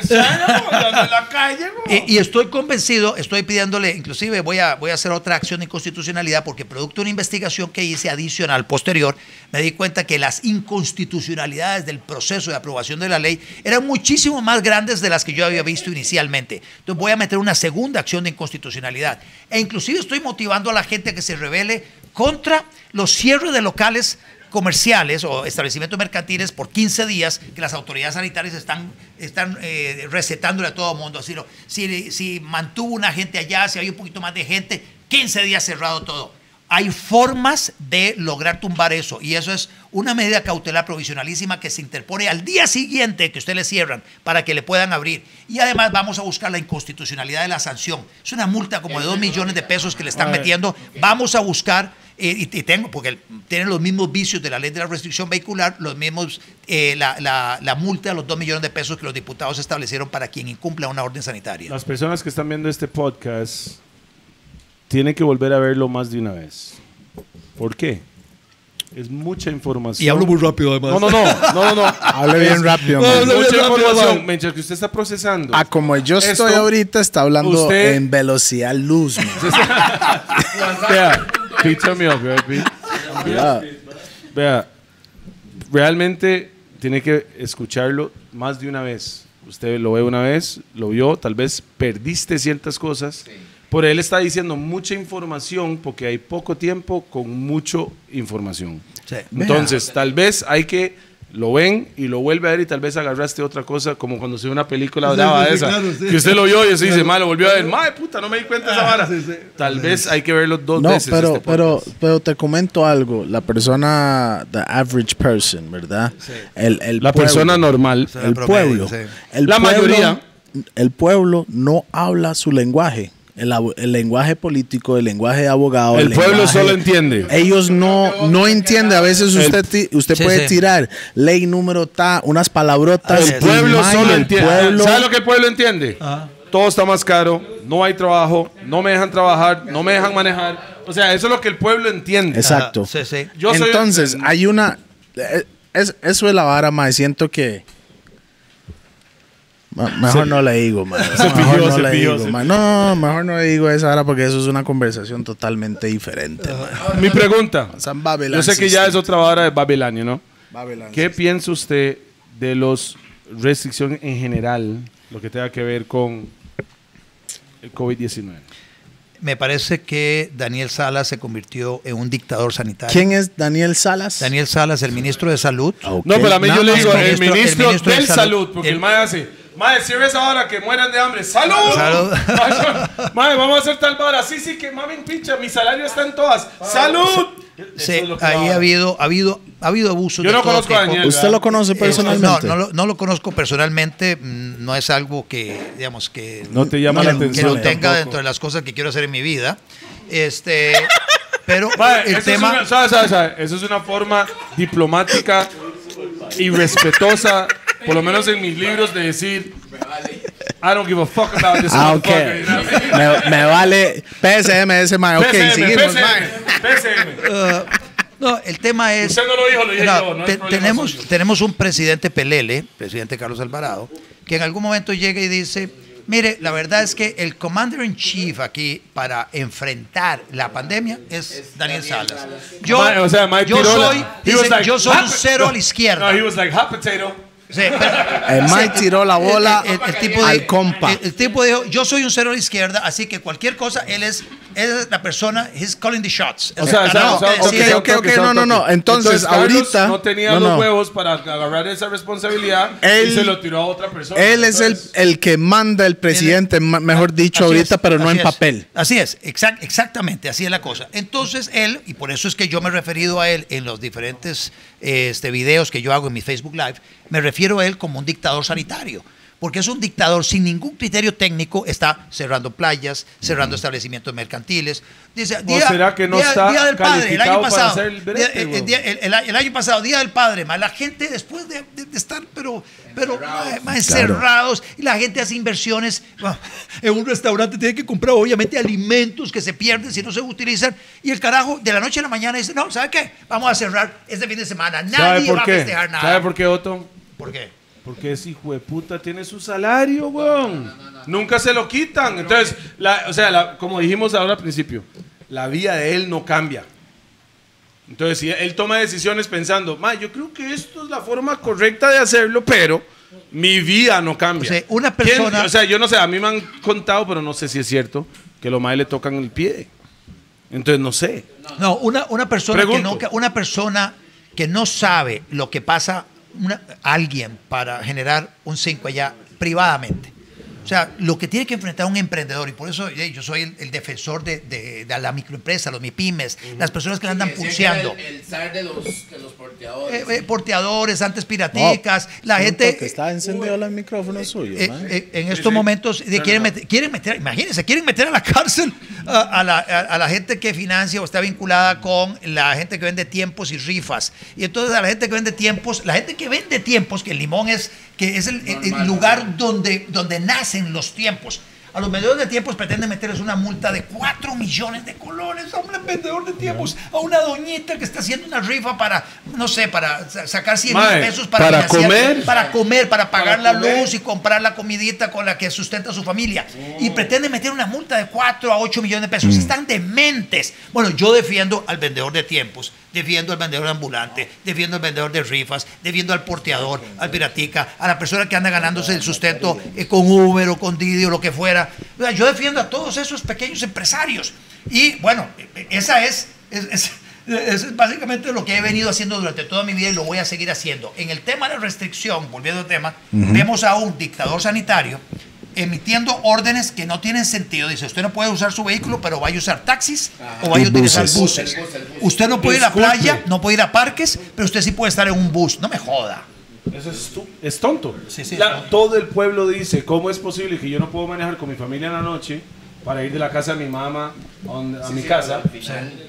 Yo ando en la calle. Eh, y estoy convencido, estoy pidiéndole, inclusive voy a, voy a hacer otra acción de inconstitucionalidad porque producto de una investigación que hice adicional posterior, me di cuenta que las inconstitucionalidades del proceso de aprobación de la ley eran muchísimo más grandes de las que yo había visto inicialmente. Entonces voy a meter una segunda acción de inconstitucionalidad. E inclusive estoy motivando a la gente a que se revele contra los cierres de locales comerciales o establecimientos mercantiles por 15 días que las autoridades sanitarias están, están eh, recetándole a todo el mundo. Si, si mantuvo una gente allá, si hay un poquito más de gente, 15 días cerrado todo. Hay formas de lograr tumbar eso y eso es una medida cautelar provisionalísima que se interpone al día siguiente que usted le cierran para que le puedan abrir. Y además vamos a buscar la inconstitucionalidad de la sanción. Es una multa como de 2 millones de pesos que le están metiendo. Vamos a buscar eh, y, y tengo, porque tienen los mismos vicios de la ley de la restricción vehicular, los mismos, eh, la, la- la multa de los 2 millones de pesos que los diputados establecieron para quien incumpla una orden sanitaria. Las personas que están viendo este podcast tiene que volver a verlo más de una vez. ¿Por qué? Es mucha información. Y hablo muy rápido, además. No, no, no, no, no, no. Hable bien rápido, No, man. no, mucha información. Mientras que usted está procesando. Ah, como yo estoy Esto, ahorita, está hablando usted- en velocidad luz, man. Vea, turn me up. Vea, realmente tiene que escucharlo más de una vez. Usted lo ve una vez, lo vio, tal vez perdiste ciertas cosas. Por él está diciendo mucha información porque hay poco tiempo con mucho información. Sí. Entonces, tal vez hay que lo ven y lo vuelve a ver y tal vez agarraste otra cosa, como cuando se ve una película Sí, brava sí, sí, esa, claro, sí. que usted lo vio y usted dice, mal, lo volvió a ver, madre puta, no me di cuenta de esa vara. sí, sí. Tal vez hay que verlo dos No, veces. pero, este pero, pero te comento algo. La persona, the average person, ¿verdad? El, el La pueblo, persona normal. El promedio, pueblo. sí. El La pueblo- mayoría. El pueblo no habla su lenguaje. El, lenguaje político, el lenguaje de abogado. El pueblo lenguaje- solo entiende. Ellos no, no entienden. A veces usted, usted Sí, puede sí. tirar ley número ta, unas palabrotas. El pueblo solo el entiende. pueblo- ¿Sabe lo que el pueblo entiende? Todo está más caro, no hay trabajo, no me dejan trabajar, no me dejan manejar. O sea, eso es lo que el pueblo entiende. Exacto. Ajá, sí, sí. Yo soy- Entonces, hay una. eh, es- eso es la vara, ma. Siento que. Mejor no le digo, ma. Mejor pilló, no se le pilló, digo, se ma. No, mejor no le digo esa vara porque eso es una conversación totalmente diferente. Mi pregunta. San Yo sé que ya es otra vara de Babilanio, ¿no? Babylon ¿Qué piensa usted de las restricciones en general, lo que tenga que ver con el COVID-19? Me parece que Daniel Salas se convirtió en un dictador sanitario. ¿Quién es Daniel Salas? Daniel Salas, el ministro de Salud. No, pero a mí yo le más. digo, el el ministro- ministro, el ministro de del salud. salud, porque el, El- mae hace, mae, cierre esa hora que mueran de hambre, ¡salud! Salud. mae, vamos a hacer tal vara, sí, sí, que mamen picha, mi salario está en todas, ¡salud! Sí, es que ahí va. ha habido, ha habido, ha habido abusos. Yo no conozco a. Daniel. ¿Usted lo conoce Eh, personalmente? No, no lo, no lo conozco personalmente, mm, no es algo que, digamos, que No te llama que- la que atención lo tenga tampoco. dentro de las cosas que quiero hacer en mi vida. Este, pero Mae, el eso tema, es una, sabe, sabe, sabe, eso es una forma diplomática y respetuosa, por lo menos en mis libros, de decir, I don't give a fuck about this Ah, ok. motherfucker", you know? me, me vale PSM ese, ma. Ok, PCM, seguimos, PCM, ma. PCM. no, el tema es Usted no lo dijo, lo dije No, yo, no es te- tenemos, suyo. tenemos un presidente Pelele, presidente Carlos Alvarado, que en algún momento llega y dice, mire, la verdad es que el commander in chief aquí para enfrentar la pandemia es Daniel Salas. Yo, o sea, yo soy, dice, like, yo soy un "Hot- cero a la izquierda. No, he was like hot potato. Sí, pero- El sí, Mike tiró la bola el, el- el tipo al de- compa. El, el tipo dijo, yo soy un cero a la izquierda, así que cualquier cosa, él es, él es la persona, he's calling the shots. O sea, No, o sea, que ok, decide- ok, ok, no, no, no. Entonces, Carlos ahorita- no tenía no, los no. huevos para agarrar esa responsabilidad Él- y se lo tiró a otra persona. Él es el, Entonces, el que manda el presidente, mejor dicho, ahorita, es, pero no en es, papel. Así es, exact- exactamente, así es la cosa. Entonces él, y por eso es que yo me he referido a él en los diferentes este, videos que yo hago en mi Facebook Live, me refiero a él como un dictador sanitario. Porque es un dictador sin ningún criterio técnico, está cerrando playas, cerrando establecimientos mercantiles. Dice, será que no está del Padre, el año pasado. el brete, día- el- el día- el- año pasado, Día del Padre, ma, la gente después de, de- de estar, pero, pero ma, ma, encerrados, y la gente hace inversiones. En un restaurante tiene que comprar, obviamente, alimentos que se pierden si no se utilizan. Y el carajo, de la noche a la mañana, dice: No, ¿sabe qué? Vamos a cerrar este fin de semana. ¿Sabe Nadie va a festejar nada. ¿Sabe por qué, Otto? ¿Por qué? Porque ese hijo de puta tiene su salario, weón. Nunca se lo quitan. Entonces, la- o sea, la- como dijimos ahora al principio, la vida de él no cambia. Entonces, si él toma decisiones pensando, ma, yo creo que esto es la forma correcta de hacerlo, pero mi vida no cambia. O sea, una ¿Quién- persona- o sea, yo no sé, a mí me han contado, pero no sé si es cierto, que los más le tocan el pie. Entonces, no sé. No, una, una persona que no, una persona que no sabe lo que pasa una- alguien para generar un 5 allá privadamente. O sea, lo que tiene que enfrentar un emprendedor, y por eso yo soy el, el defensor de, de- de la microempresa, los MIPIMES, las personas que la andan pulseando. El, zar de los, de los porteadores. Eh, eh, porteadores, antes piraticas, la gente... que está encendido el micrófono suyo, Eh, man. eh, en estos momentos de- quieren, meter, quieren meter, imagínense, quieren meter a la cárcel a, a la, a- a la gente que financia o está vinculada con la gente que vende tiempos y rifas. Y entonces a la gente que vende tiempos, la gente que vende tiempos, que el limón es, que es el, el- el lugar donde, donde los tiempos. A los vendedores de tiempos pretenden meterles una multa de 4 millones de colones a un vendedor de tiempos, a una doñita que está haciendo una rifa para, no sé, para sa- sacar 100 mil pesos para, para comer. para comer, para pagar Para la comer. luz y comprar la comidita con la que sustenta a su familia. Y pretenden meter una multa de 4 a 8 millones de pesos. Están dementes. Bueno, yo defiendo al vendedor de tiempos, defiendo al vendedor ambulante, defiendo al vendedor de rifas, defiendo al porteador, al piratica, a la persona que anda ganándose el sustento eh, con Uber o con Didi o lo que fuera. O sea, Yo defiendo a todos esos pequeños empresarios. Y bueno, eh, esa es- es- es es básicamente lo que he venido haciendo durante toda mi vida y lo voy a seguir haciendo. En el tema de la restricción, volviendo al tema, vemos a un dictador sanitario emitiendo órdenes que no tienen sentido. Dice, usted no puede usar su vehículo, pero vaya a usar taxis o vaya a utilizar buses. buses. Usted no puede ir a la playa, no puede ir a parques, pero usted sí puede estar en un bus. No me joda. Eso es, tonto. Sí, sí, La- es tonto. todo el pueblo dice, ¿cómo es posible que yo no puedo manejar con mi familia en la noche para ir de la casa de mi mamá a, donde- a mi casa?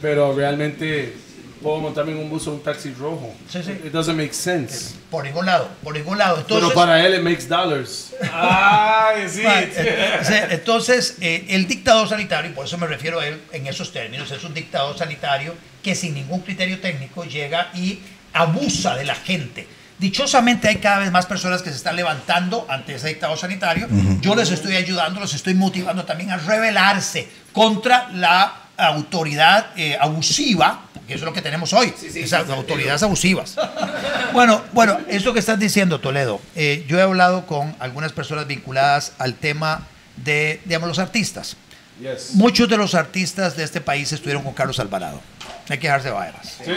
Pero realmente puedo montarme en un bus o un taxi rojo. Sí, sí. It doesn't make sense. Por ningún lado, por ningún lado. Entonces, Pero para él it makes dollars. Ay, sí. Eh, eh, Entonces, eh, el dictador sanitario, y por eso me refiero a él en esos términos, es un dictador sanitario que sin ningún criterio técnico llega y abusa de la gente. Dichosamente hay cada vez más personas que se están levantando ante ese dictador sanitario. Yo les estoy ayudando, los estoy motivando también a rebelarse contra la autoridad eh, abusiva, eso es lo que tenemos hoy, esas autoridades abusivas. Bueno, bueno, eso que estás diciendo, Toledo, eh, yo he hablado con algunas personas vinculadas al tema de, digamos, los artistas. Yes. Muchos de los artistas de este país estuvieron con Carlos Alvarado. Hay que dejarse de vainas. Sí.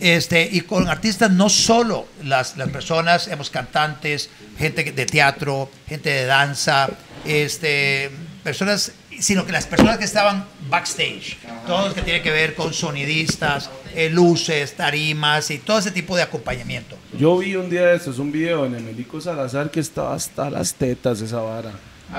Este, y con artistas no solo las, las personas, hemos cantantes, gente de teatro, gente de danza, este, personas, sino que las personas que estaban backstage, todo lo que tiene que ver con sonidistas, eh, luces, tarimas y todo ese tipo de acompañamiento. Yo vi un día de estos, un video en Emelico Salazar que estaba hasta las tetas esa vara.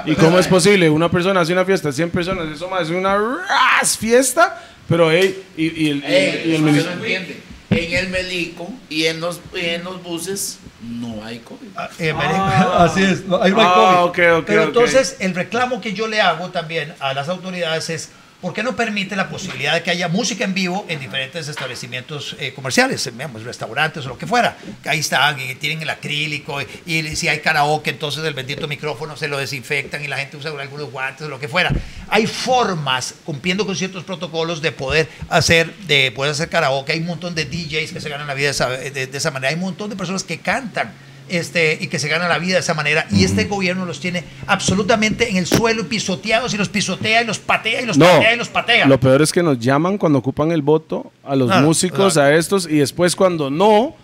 ¿Y cómo es posible? Una persona hace una fiesta, 100 personas, eso más es una ras fiesta, pero hey, y, y el, y- Ey, y el mili- no entiende. En el Melico y en los, y en los buses no hay COVID. Ah, eh, Mary- Así es. no, ahí no hay Ah, COVID. ok, ok, Pero ok. entonces el reclamo que yo le hago también a las autoridades es ¿por qué no permite la posibilidad de que haya música en vivo en diferentes establecimientos eh, comerciales, digamos, restaurantes o lo que fuera? Que ahí están y tienen el acrílico y, si hay karaoke entonces el bendito micrófono se lo desinfectan y la gente usa algunos guantes o lo que fuera. Hay formas, cumpliendo con ciertos protocolos, de poder hacer, de poder hacer karaoke. Hay un montón de DJs que se ganan la vida de esa, de esa manera. Hay un montón de personas que cantan este, y que se ganan la vida de esa manera. Y este gobierno los tiene absolutamente en el suelo y pisoteados y los pisotea y los patea y los No, patea y los patea. lo peor es que nos llaman cuando ocupan el voto a los Claro, músicos, claro. a estos, y después cuando no,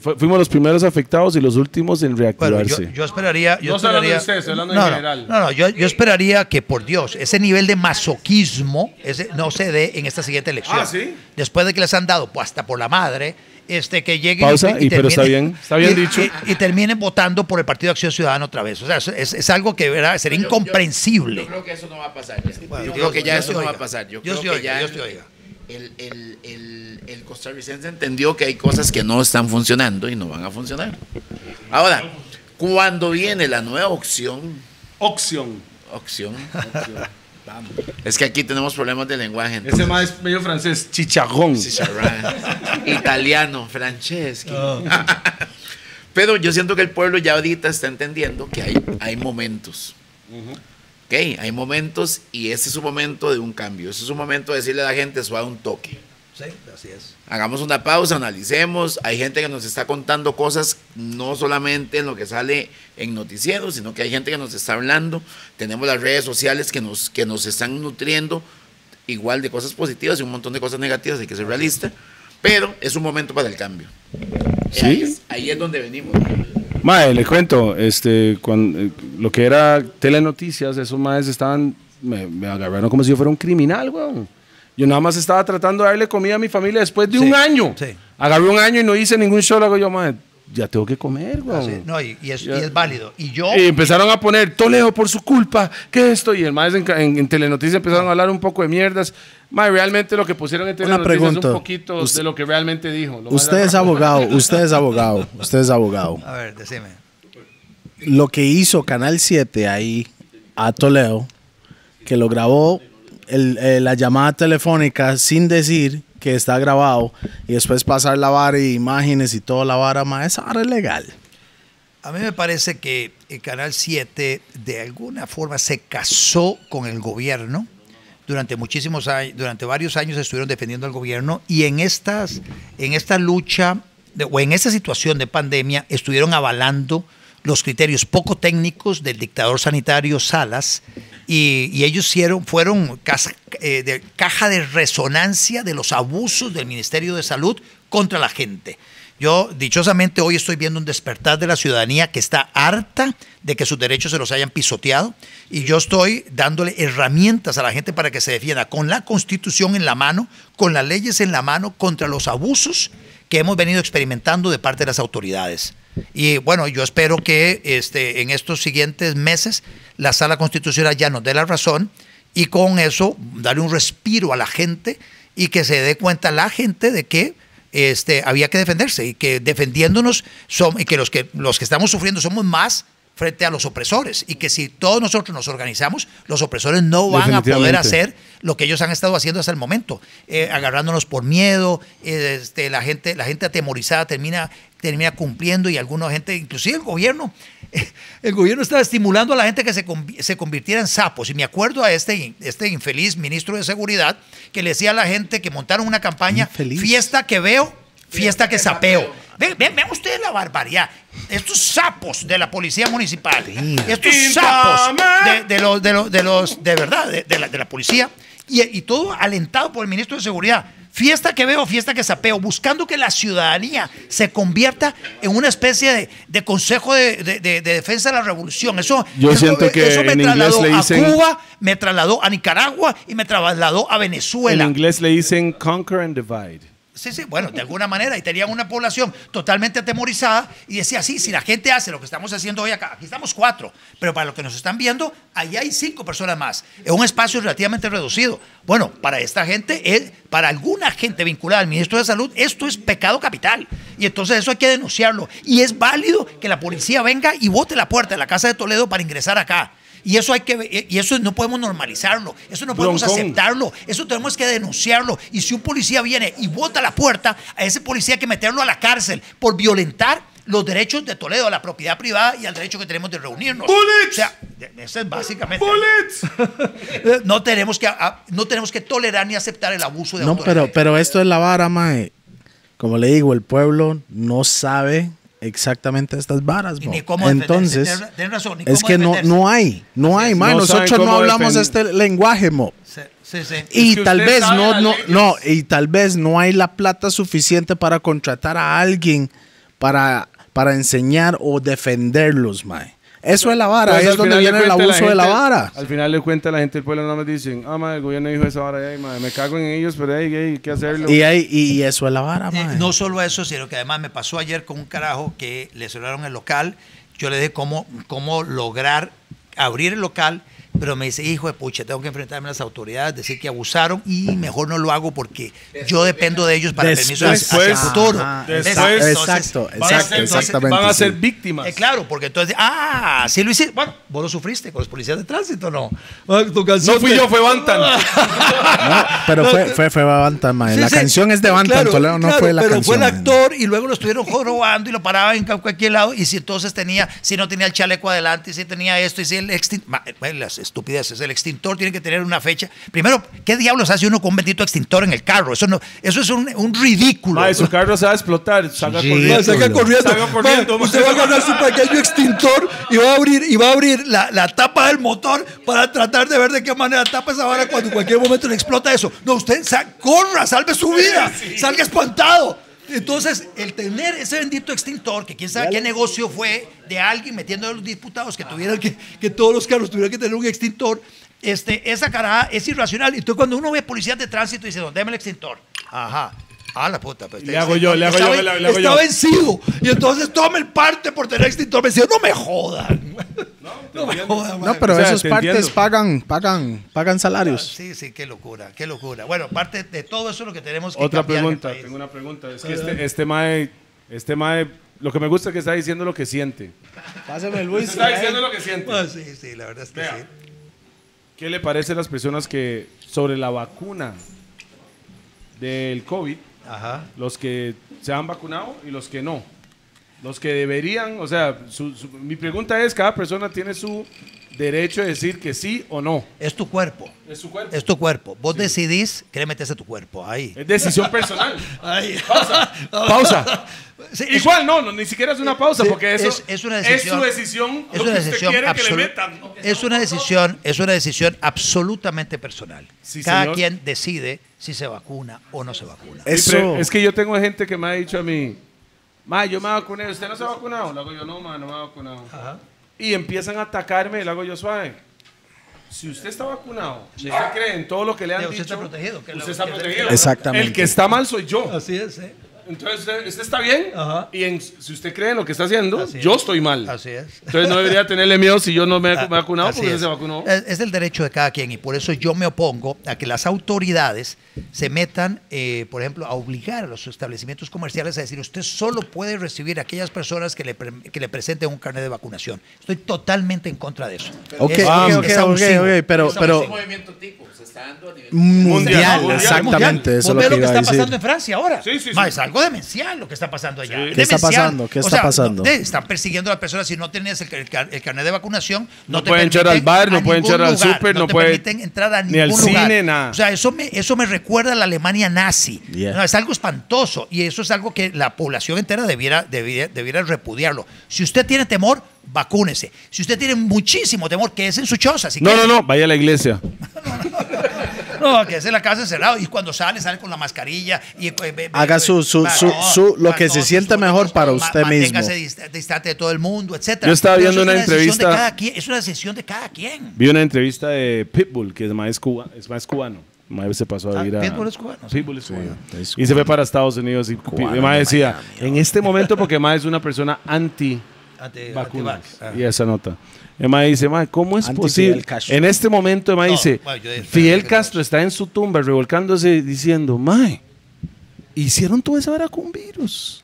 fu- fuimos los primeros afectados y los últimos en Bueno, reactivarse. yo, yo esperaría. Yo No estoy hablando de esperaría- usted, hablando no, en no, general. No, no, yo, yo esperaría que, por Dios, ese nivel de masoquismo ese no se dé en esta siguiente elección. Ah, ¿sí? Después de que les han dado, pues hasta por la madre, este, que lleguen. Pausa, y pero está bien, está bien y- dicho. Y, y terminen votando por el Partido de Acción Ciudadana otra vez. O sea, es, es- es algo que ¿verdad? sería Yo- yo- incomprensible. Yo, creo que eso no va a pasar. Bueno, yo Dios- creo que ya eso no va a pasar. Yo Dios creo te que oiga, ya Dios te oiga. el, el, el, el costarricense entendió que hay cosas que no están funcionando y no van a funcionar. Ahora, cuando viene la nueva opción, Opción. opción, vamos. es que aquí tenemos problemas de lenguaje. Ese más es medio francés, chicharrón. italiano, franceschi. Pero yo siento que el pueblo ya ahorita está entendiendo que hay, hay momentos. Ok, hay momentos y ese es un momento de un cambio. Ese es un momento de decirle a la gente, suave un toque. Sí, así es. Hagamos una pausa, analicemos. Hay gente que nos está contando cosas, no solamente en lo que sale en noticieros, sino que hay gente que nos está hablando. Tenemos las redes sociales que nos, que nos están nutriendo igual de cosas positivas y un montón de cosas negativas, hay que ser realista. Pero es un momento para el cambio. Sí. Ahí es, ahí es donde venimos. Mae, le cuento, este, cuando, eh, lo que era telenoticias, esos maes estaban, me, me agarraron como si yo fuera un criminal, weón. Yo nada más estaba tratando de darle comida a mi familia después de Sí, un año. sí. Agarré un año y no hice ningún show, le hago yo, mae, ya tengo que comer. Así- no, y, y es, y Ya. es válido. Y yo. Y empezaron a poner Toledo por su culpa, ¿qué es esto? Y el más en, en, en Telenoticias empezaron a hablar un poco de mierdas. Mae, realmente lo que pusieron en Una Telenoticias es pregunta. un poquito Usted- de lo que realmente dijo. Lo Usted es abogado, usted es abogado, usted es abogado. A ver, decime. Lo que hizo Canal 7 ahí a Toledo, que lo grabó eh, la llamada telefónica sin decir que está grabado y después pasar la vara y imágenes y toda la vara, ma, esa vara es legal. A mí me parece que el Canal 7 de alguna forma se casó con el gobierno. Durante muchísimos años, durante varios años estuvieron defendiendo al gobierno y en estas, en esta lucha o en esta situación de pandemia estuvieron avalando los criterios poco técnicos del dictador sanitario Salas y, ellos fueron eh, caja de resonancia de los abusos del Ministerio de Salud contra la gente. Yo, dichosamente, hoy estoy viendo un despertar de la ciudadanía que está harta de que sus derechos se los hayan pisoteado y yo estoy dándole herramientas a la gente para que se defienda con la constitución en la mano, con las leyes en la mano contra los abusos que hemos venido experimentando de parte de las autoridades. Y bueno, yo espero que este, en estos siguientes meses la sala constitucional ya nos dé la razón y con eso darle un respiro a la gente y que se dé cuenta la gente de que este, había que defenderse y que defendiéndonos son, y que los que los que estamos sufriendo somos más frente a los opresores y que si todos nosotros nos organizamos, los opresores no van a poder hacer lo que ellos han estado haciendo hasta el momento, eh, agarrándonos por miedo, eh, este, la gente la gente atemorizada termina termina cumpliendo y alguna gente, inclusive el gobierno, el gobierno estaba estimulando a la gente que se, se convirtiera en sapos. Y me acuerdo a este, este infeliz ministro de Seguridad que le decía a la gente que montaron una campaña, Infeliz. fiesta que veo, fiesta que sapeo. Ve- ve- Vean ustedes la barbaridad. Estos sapos de la policía municipal, estos sapos de, de los, de, los, de los, de verdad, de, de la, de la policía, y, y todo alentado por el ministro de Seguridad. Fiesta que veo, fiesta que sapeo, buscando que la ciudadanía se convierta en una especie de, de consejo de, de- de- de defensa de la revolución. Eso, Yo eso- siento que eso me en inglés trasladó le a dicen- Cuba, me trasladó a Nicaragua y me trasladó a En Venezuela. inglés le dicen conquer and divide. Sí, sí, bueno, de alguna manera, y tenían una población totalmente atemorizada y decía, sí, si la gente hace lo que estamos haciendo hoy acá, aquí estamos cuatro, pero para los que nos están viendo, allá hay cinco personas más, en un espacio relativamente reducido. Bueno, para esta gente, para alguna gente vinculada al ministro de Salud, esto es pecado capital. Y entonces eso hay que denunciarlo. Y es válido que la policía venga y bote la puerta de la Casa de Toledo para ingresar acá. Y eso hay que y eso no podemos normalizarlo, eso no podemos Broncón. aceptarlo, eso tenemos que denunciarlo. Y si un policía viene y bota la puerta, a ese policía hay que meterlo a la cárcel por violentar los derechos de Toledo, a la propiedad privada y al derecho que tenemos de reunirnos. Bullets. O sea, eso es básicamente. Bullets. No tenemos que a- no tenemos que tolerar ni aceptar el abuso de No, autoridad. pero, pero esto es la vara, mae. Como le digo, el pueblo no sabe exactamente estas varas, ni cómo. Entonces, razón, ni es que no, no hay, no hay. No saben Nosotros no hablamos este lenguaje, mo. Sí, sí, sí. Y que tal vez no, no, no, y tal vez no hay la plata suficiente para contratar a alguien para, para enseñar o defenderlos, mae. Eso es la vara, ahí Entonces, es donde viene el abuso de la vara. Al final le cuenta a la gente del pueblo, nada más dicen, ah, ma, el gobierno dijo esa vara, ay, ma, me cago en ellos, pero hey, hey, ¿qué hacerlo? Y, hay, y eso es la vara, Eh, mae. no solo eso, sino que además me pasó ayer con un carajo que le cerraron el local. Yo le dije cómo, cómo lograr abrir el local, pero me dice, hijo de pucha, tengo que enfrentarme a las autoridades, decir que abusaron y mejor no lo hago porque yo dependo de ellos para el permiso hacia- el Después- futuro. Después- exacto, van a exacto, ser- exactamente. Van a ser sí. víctimas. Eh, claro, porque entonces, ah, sí lo hiciste. Bueno, vos lo sufriste con los policías de tránsito, ¿no? No fui yo, fue Bantan. No, pero fue, fue, fue Bantam, mae. Sí, la sí. canción es de Bantam, Claro, Toledo, no claro, fue la pero canción. fue el actor y luego lo estuvieron jorobando y lo paraban en cualquier lado. Y si entonces tenía, si no tenía el chaleco adelante, y si tenía esto, y si el extintor. Las estupideces, el extintor tiene que tener una fecha. Primero, ¿qué diablos hace uno con un bendito extintor en el carro? Eso no, eso es un, un ridículo. Ma, su carro se va a explotar, salga Sí. corriendo. Salga corriendo. Salga corriendo, Ma, usted va a agarrar su pequeño extintor y va a abrir, y va a abrir la, la tapa del motor para tratar de ver de qué manera tapa esa vara cuando en cualquier momento le explota eso. No, usted sa- corra, salve su vida, salga espantado. Entonces, el tener ese bendito extintor, que quién sabe qué negocio fue de alguien metiendo a los diputados que tuvieran que, que todos los carros tuvieran que tener un extintor, este, esa cara es irracional. Y entonces, cuando uno ve policías de tránsito y dice, déme el extintor. Ajá. Ah, la puta. pues, Le hago yo, le hago yo, le- le hago está yo. vencido. Y entonces tome el parte por tener extintor vencido. No me jodan. No, me jodan. No, pero O sea, esos te partes entiendo. pagan, pagan, pagan salarios. Sí, sí, qué locura, qué locura. Bueno, parte de todo eso es lo que tenemos que Otra cambiar en el pregunta, país. tengo una pregunta. Es que este, este mae, este mae, lo que me gusta es que está diciendo lo que siente. Pásame el Luis. Está diciendo lo que siente. Ah, sí, sí, la verdad es que sí. ¿Qué le parece a las personas que sobre la vacuna del COVID, Los que se han vacunado y los que no? Los que deberían, o sea, su- mi pregunta es, cada persona tiene su derecho de decir que sí o no. Es tu cuerpo. Es su cuerpo. Es tu cuerpo. Vos decidís querer meterse tu cuerpo ahí. Es decisión personal. Ahí. Pausa. Pausa. Sí, es- Igual no, no, ni siquiera es una pausa Sí, porque eso es- es una decisión- su decisión. Es lo una que usted decisión quiere que le metan. Es una decisión, es una decisión absolutamente personal. Sí, Cada señor. quien decide si se vacuna o no se vacuna. Eso. Es que yo tengo gente que me ha dicho a mí, ma, yo me vacuné, ¿usted no se ha vacunado? Yo, no, ma, no me he vacunado. Y empiezan a atacarme, le hago yo suave. Si usted está vacunado, si usted cree en todo lo que le han usted dicho, está protegido, que usted la- está que- protegido. Exactamente. El que está mal soy yo. Así es, ¿eh? Entonces, usted, usted está bien. Ajá. Y en- si usted cree en lo que está haciendo, Así yo es. estoy mal. Así es. Entonces no debería tenerle miedo si yo no me he Ah, vacunado así porque usted es. se vacunó. Es, es del derecho de cada quien y por eso yo me opongo a que las autoridades se metan, eh, por ejemplo, a obligar a los establecimientos comerciales a decir usted solo puede recibir a aquellas personas que le, pre- que le presenten un carnet de vacunación. Estoy totalmente en contra de eso. Ok, Es- ok, es- ok, es ok, abusivo. ok, pero, pero Es un movimiento tipo, se está dando a nivel mundial, mundial, exactamente, Mundial. eso es lo que lo que iba a está decir. pasando en Francia ahora. Sí, sí, Ma, sí. Es algo demencial lo que está pasando allá. Sí. ¿Qué está Demencial. pasando? ¿Qué O está sea, pasando? no- están persiguiendo a las personas si no tienes el, el car- el carnet de vacunación. No, No te pueden entrar al bar, no pueden ningún entrar al lugar, súper, no te pueden- permiten entrar a ni al ningún lugar. cine, nada. O sea, eso me, eso me recuerda a la Alemania nazi. Yeah. No, es algo espantoso y eso es algo que la población entera debiera, debiera, debiera repudiarlo. Si usted tiene temor, vacúnese. Si usted tiene muchísimo temor, quédese en su choza. Si No, quiere. no, no, vaya a la iglesia. No, que es en la casa encerrado y cuando sale, sale con la mascarilla. Y, eh, Haga ve- su- su- va, su- su- lo va, que no, se sienta mejor para ma- usted manténgase mismo. dist- distante de todo el mundo, etc. Yo estaba viendo una entrevista- es una decisión de cada quien. Vi una entrevista de Pitbull, que es más, cuba, es más cubano. Más se pasó a Ah, vivir a... Pitbull es cubano, sí. Pitbull es cubano. es Y se fue para Estados Unidos. Y Cubano mae de decía, Miami, en este momento, porque más es una persona anti vacunas. antivax. Ah. Y esa nota. El mae dice, mae, ¿cómo es Anti posible? Fidel Castro. En este momento, No, dice, yo- Fidel Castro está en su tumba revolcándose diciendo, mae, hicieron toda esa vara con virus.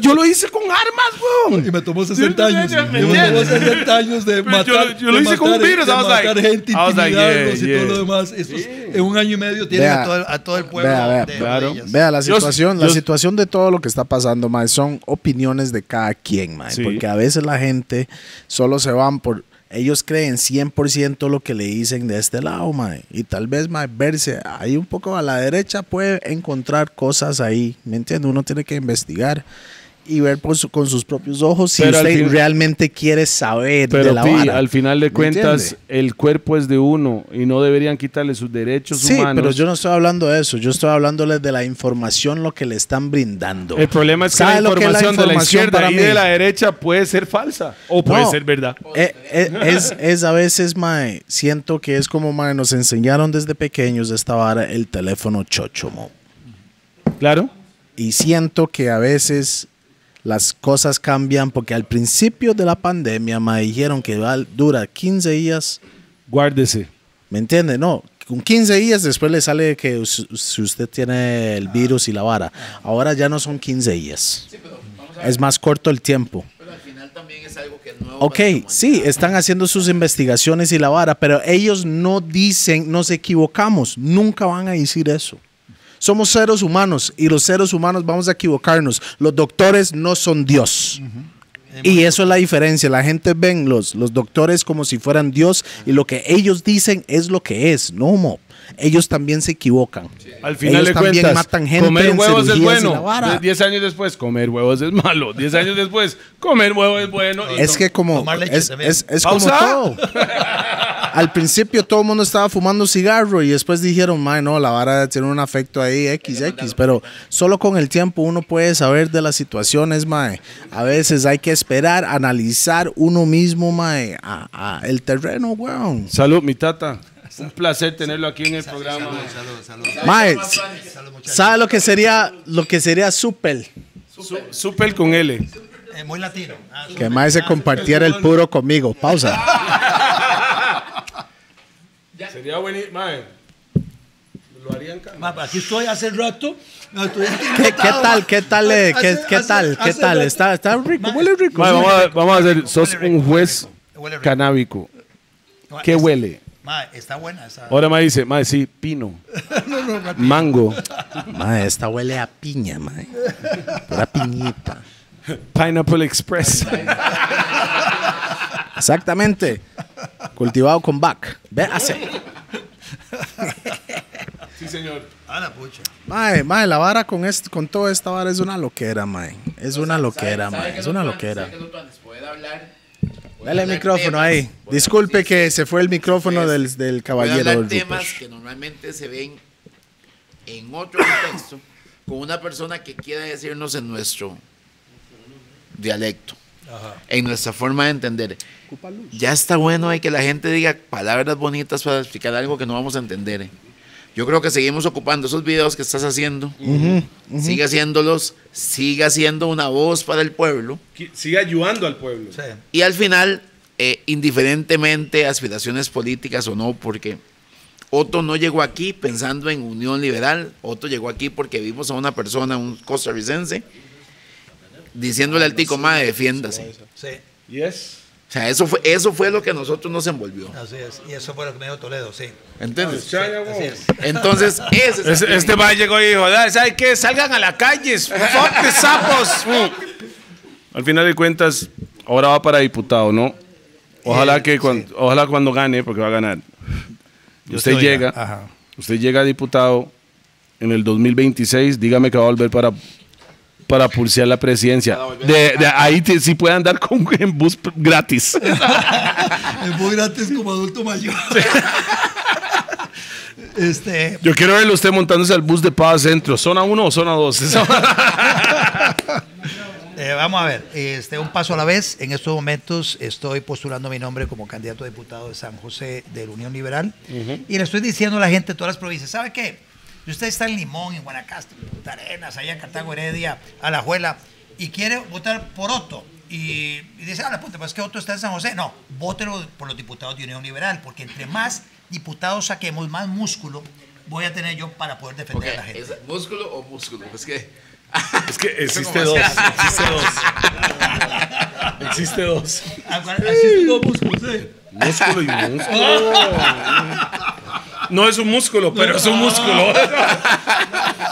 Yo lo hice con armas, weón. Y me tomó 60 años. ¿Me Y me tomó entiendes? 60 años de yo- matar, yo lo hice con un virus, de I was matar like- gente, like, intimidarlos yeah, y todo lo demás. En un año y medio tienen Tiene Vea. a, todo, el- a todo el pueblo. Vea, vea, de claro. Vea, la situación, yo- la situación de todo lo que está pasando, mae, son opiniones de cada quien, mae, Sí. porque a veces la gente solo se van por ellos creen 100% lo que le dicen de este lado, mae, y tal vez mae, verse ahí un poco a la derecha puede encontrar cosas ahí, ¿me entiende? Uno tiene que investigar y ver por su- con sus propios ojos si Pero al usted fin- realmente quiere saber de Pero la Pi, vara. al final de ¿Me cuentas, el cuerpo es de uno y no deberían quitarle sus derechos Sí, humanos. pero yo no estoy hablando de eso. Yo estoy hablándoles de la información, lo que le están brindando. El problema es que la ¿Sabe lo que es la información, de la izquierda y mí? de la derecha puede ser falsa o puede No. ser verdad. Eh, eh, es, es a veces, mae, siento que es como, mae, nos enseñaron desde pequeños esta vara el teléfono chocho, mo. Claro. Y siento que a veces las cosas cambian porque al principio de la pandemia, mae, dijeron que va, dura 15 días, Guárdese. ¿me entiende? No, con 15 días después le sale que si usted tiene el virus y la vara. Ahora ya no son 15 días. Es más corto el tiempo. Pero al final también es algo que es nuevo. Ok, sí, están haciendo sus investigaciones y la vara, pero ellos no dicen, nos equivocamos, nunca van a decir eso. Somos seres humanos y los seres humanos vamos a equivocarnos. Los doctores no son Dios. Y eso es la diferencia. La gente ven los, los doctores como si fueran Dios y lo que ellos dicen es lo que es. No, mo. Ellos también se equivocan. Al final ellos de también cuentas, matan gente comer en huevos es bueno. vara. De- Diez años después, comer huevos es malo. Diez años después, comer huevos es bueno. Y Es no- que como es, también. es- es como todo. Al principio todo el mundo estaba fumando cigarro y después dijeron, "Mae, no, la vara tiene un afecto ahí XX", pero solo con el tiempo uno puede saber de las situaciones, mae. A veces hay que esperar, analizar uno mismo, mae, a- a el terreno, weón. Salud, mi tata. Un placer tenerlo aquí en el programa. Mae, ¿sabe lo que sería lo que sería súper? Su- Super con L. Eh, muy latino. Ah, Que mae se compartiera el puro conmigo. Pausa. Sería buenísimo. Mae, Aquí estoy hace rato. No, estoy ¿Qué, tal? ¿Qué tal? eh, ¿Qué, Hace- qué hace- tal? ¿Qué hace tal? ¿Está, está rico? Huele rico. Vamos, a, vamos a hacer, sos un juez canábico. ¿Qué huele? Está buena esa. Ahora me dice, mae, sí, pino. Mango. Mae, esta huele a piña, mae. Pura piñita. Pineapple Express. Exactamente. Cultivado con back. Véase. Sí, señor. A la pucha. Mae, mae, la vara con, este, con toda esta vara es una loquera, mae. Es una loquera, mae. Es una loquera. Dale el micrófono ahí. Disculpe que se fue el micrófono del, del Voy a caballero. hablar Rupert. temas que normalmente se ven en otro contexto con una persona que quiera decirnos en nuestro dialecto, en nuestra forma de entender. Ya está bueno hay que la gente diga palabras bonitas para explicar algo que no vamos a entender. eh. Yo creo que seguimos ocupando esos videos que estás haciendo. Sigue haciéndolos, siga siendo una voz para el pueblo. Sigue ayudando al pueblo. Sí. Y al final, eh, indiferentemente aspiraciones políticas o no, porque Otto no llegó aquí pensando en unión liberal, Otto llegó aquí porque vimos a una persona, un costarricense, diciéndole al tico, madre, defiéndase. Sí, Yes. O sea, eso fue, eso fue lo que a nosotros nos envolvió. así es. Y eso fue lo que me dijo Toledo, sí. ¿Entiendes? Así es. Entonces, ese es el Este, mae llegó y dijo, "Ah, ¿sabes qué? Salgan a la calle, fuck sapos. Al final de cuentas, ahora va para diputado, ¿no? Ojalá que cuando, ojalá cuando gane, porque va a ganar. Usted llega, Ajá. usted llega a diputado en el 2026, dígame que va a volver para para pulsear la presidencia. De, de ahí te- sí puede andar con en bus gratis. Es muy gratis como adulto mayor. Este, Yo quiero verlo usted montándose al bus de Paz Centro. ¿Zona 1 o zona 2? eh, vamos a ver, este, un paso a la vez. En estos momentos estoy postulando mi nombre como candidato a diputado de San José de la Unión Liberal. Y le estoy diciendo a la gente de todas las provincias, ¿sabe qué? Si usted está en Limón, en Guanacaste, en Punta Arenas, allá en Cartago Heredia, Alajuela, y quiere votar por Otto, y, y dice, ah, la puta, pues que Otto está en San José. No, vótelo por los diputados de Unión Liberal, porque entre más diputados saquemos, más músculo voy a tener yo para poder defender a la gente. ¿es músculo o músculo? Es que es que existe ¿Cómo dos. Existe dos. Existe dos. Así todo músculo, sí. Músculo y músculo. No es un músculo, pero es un músculo.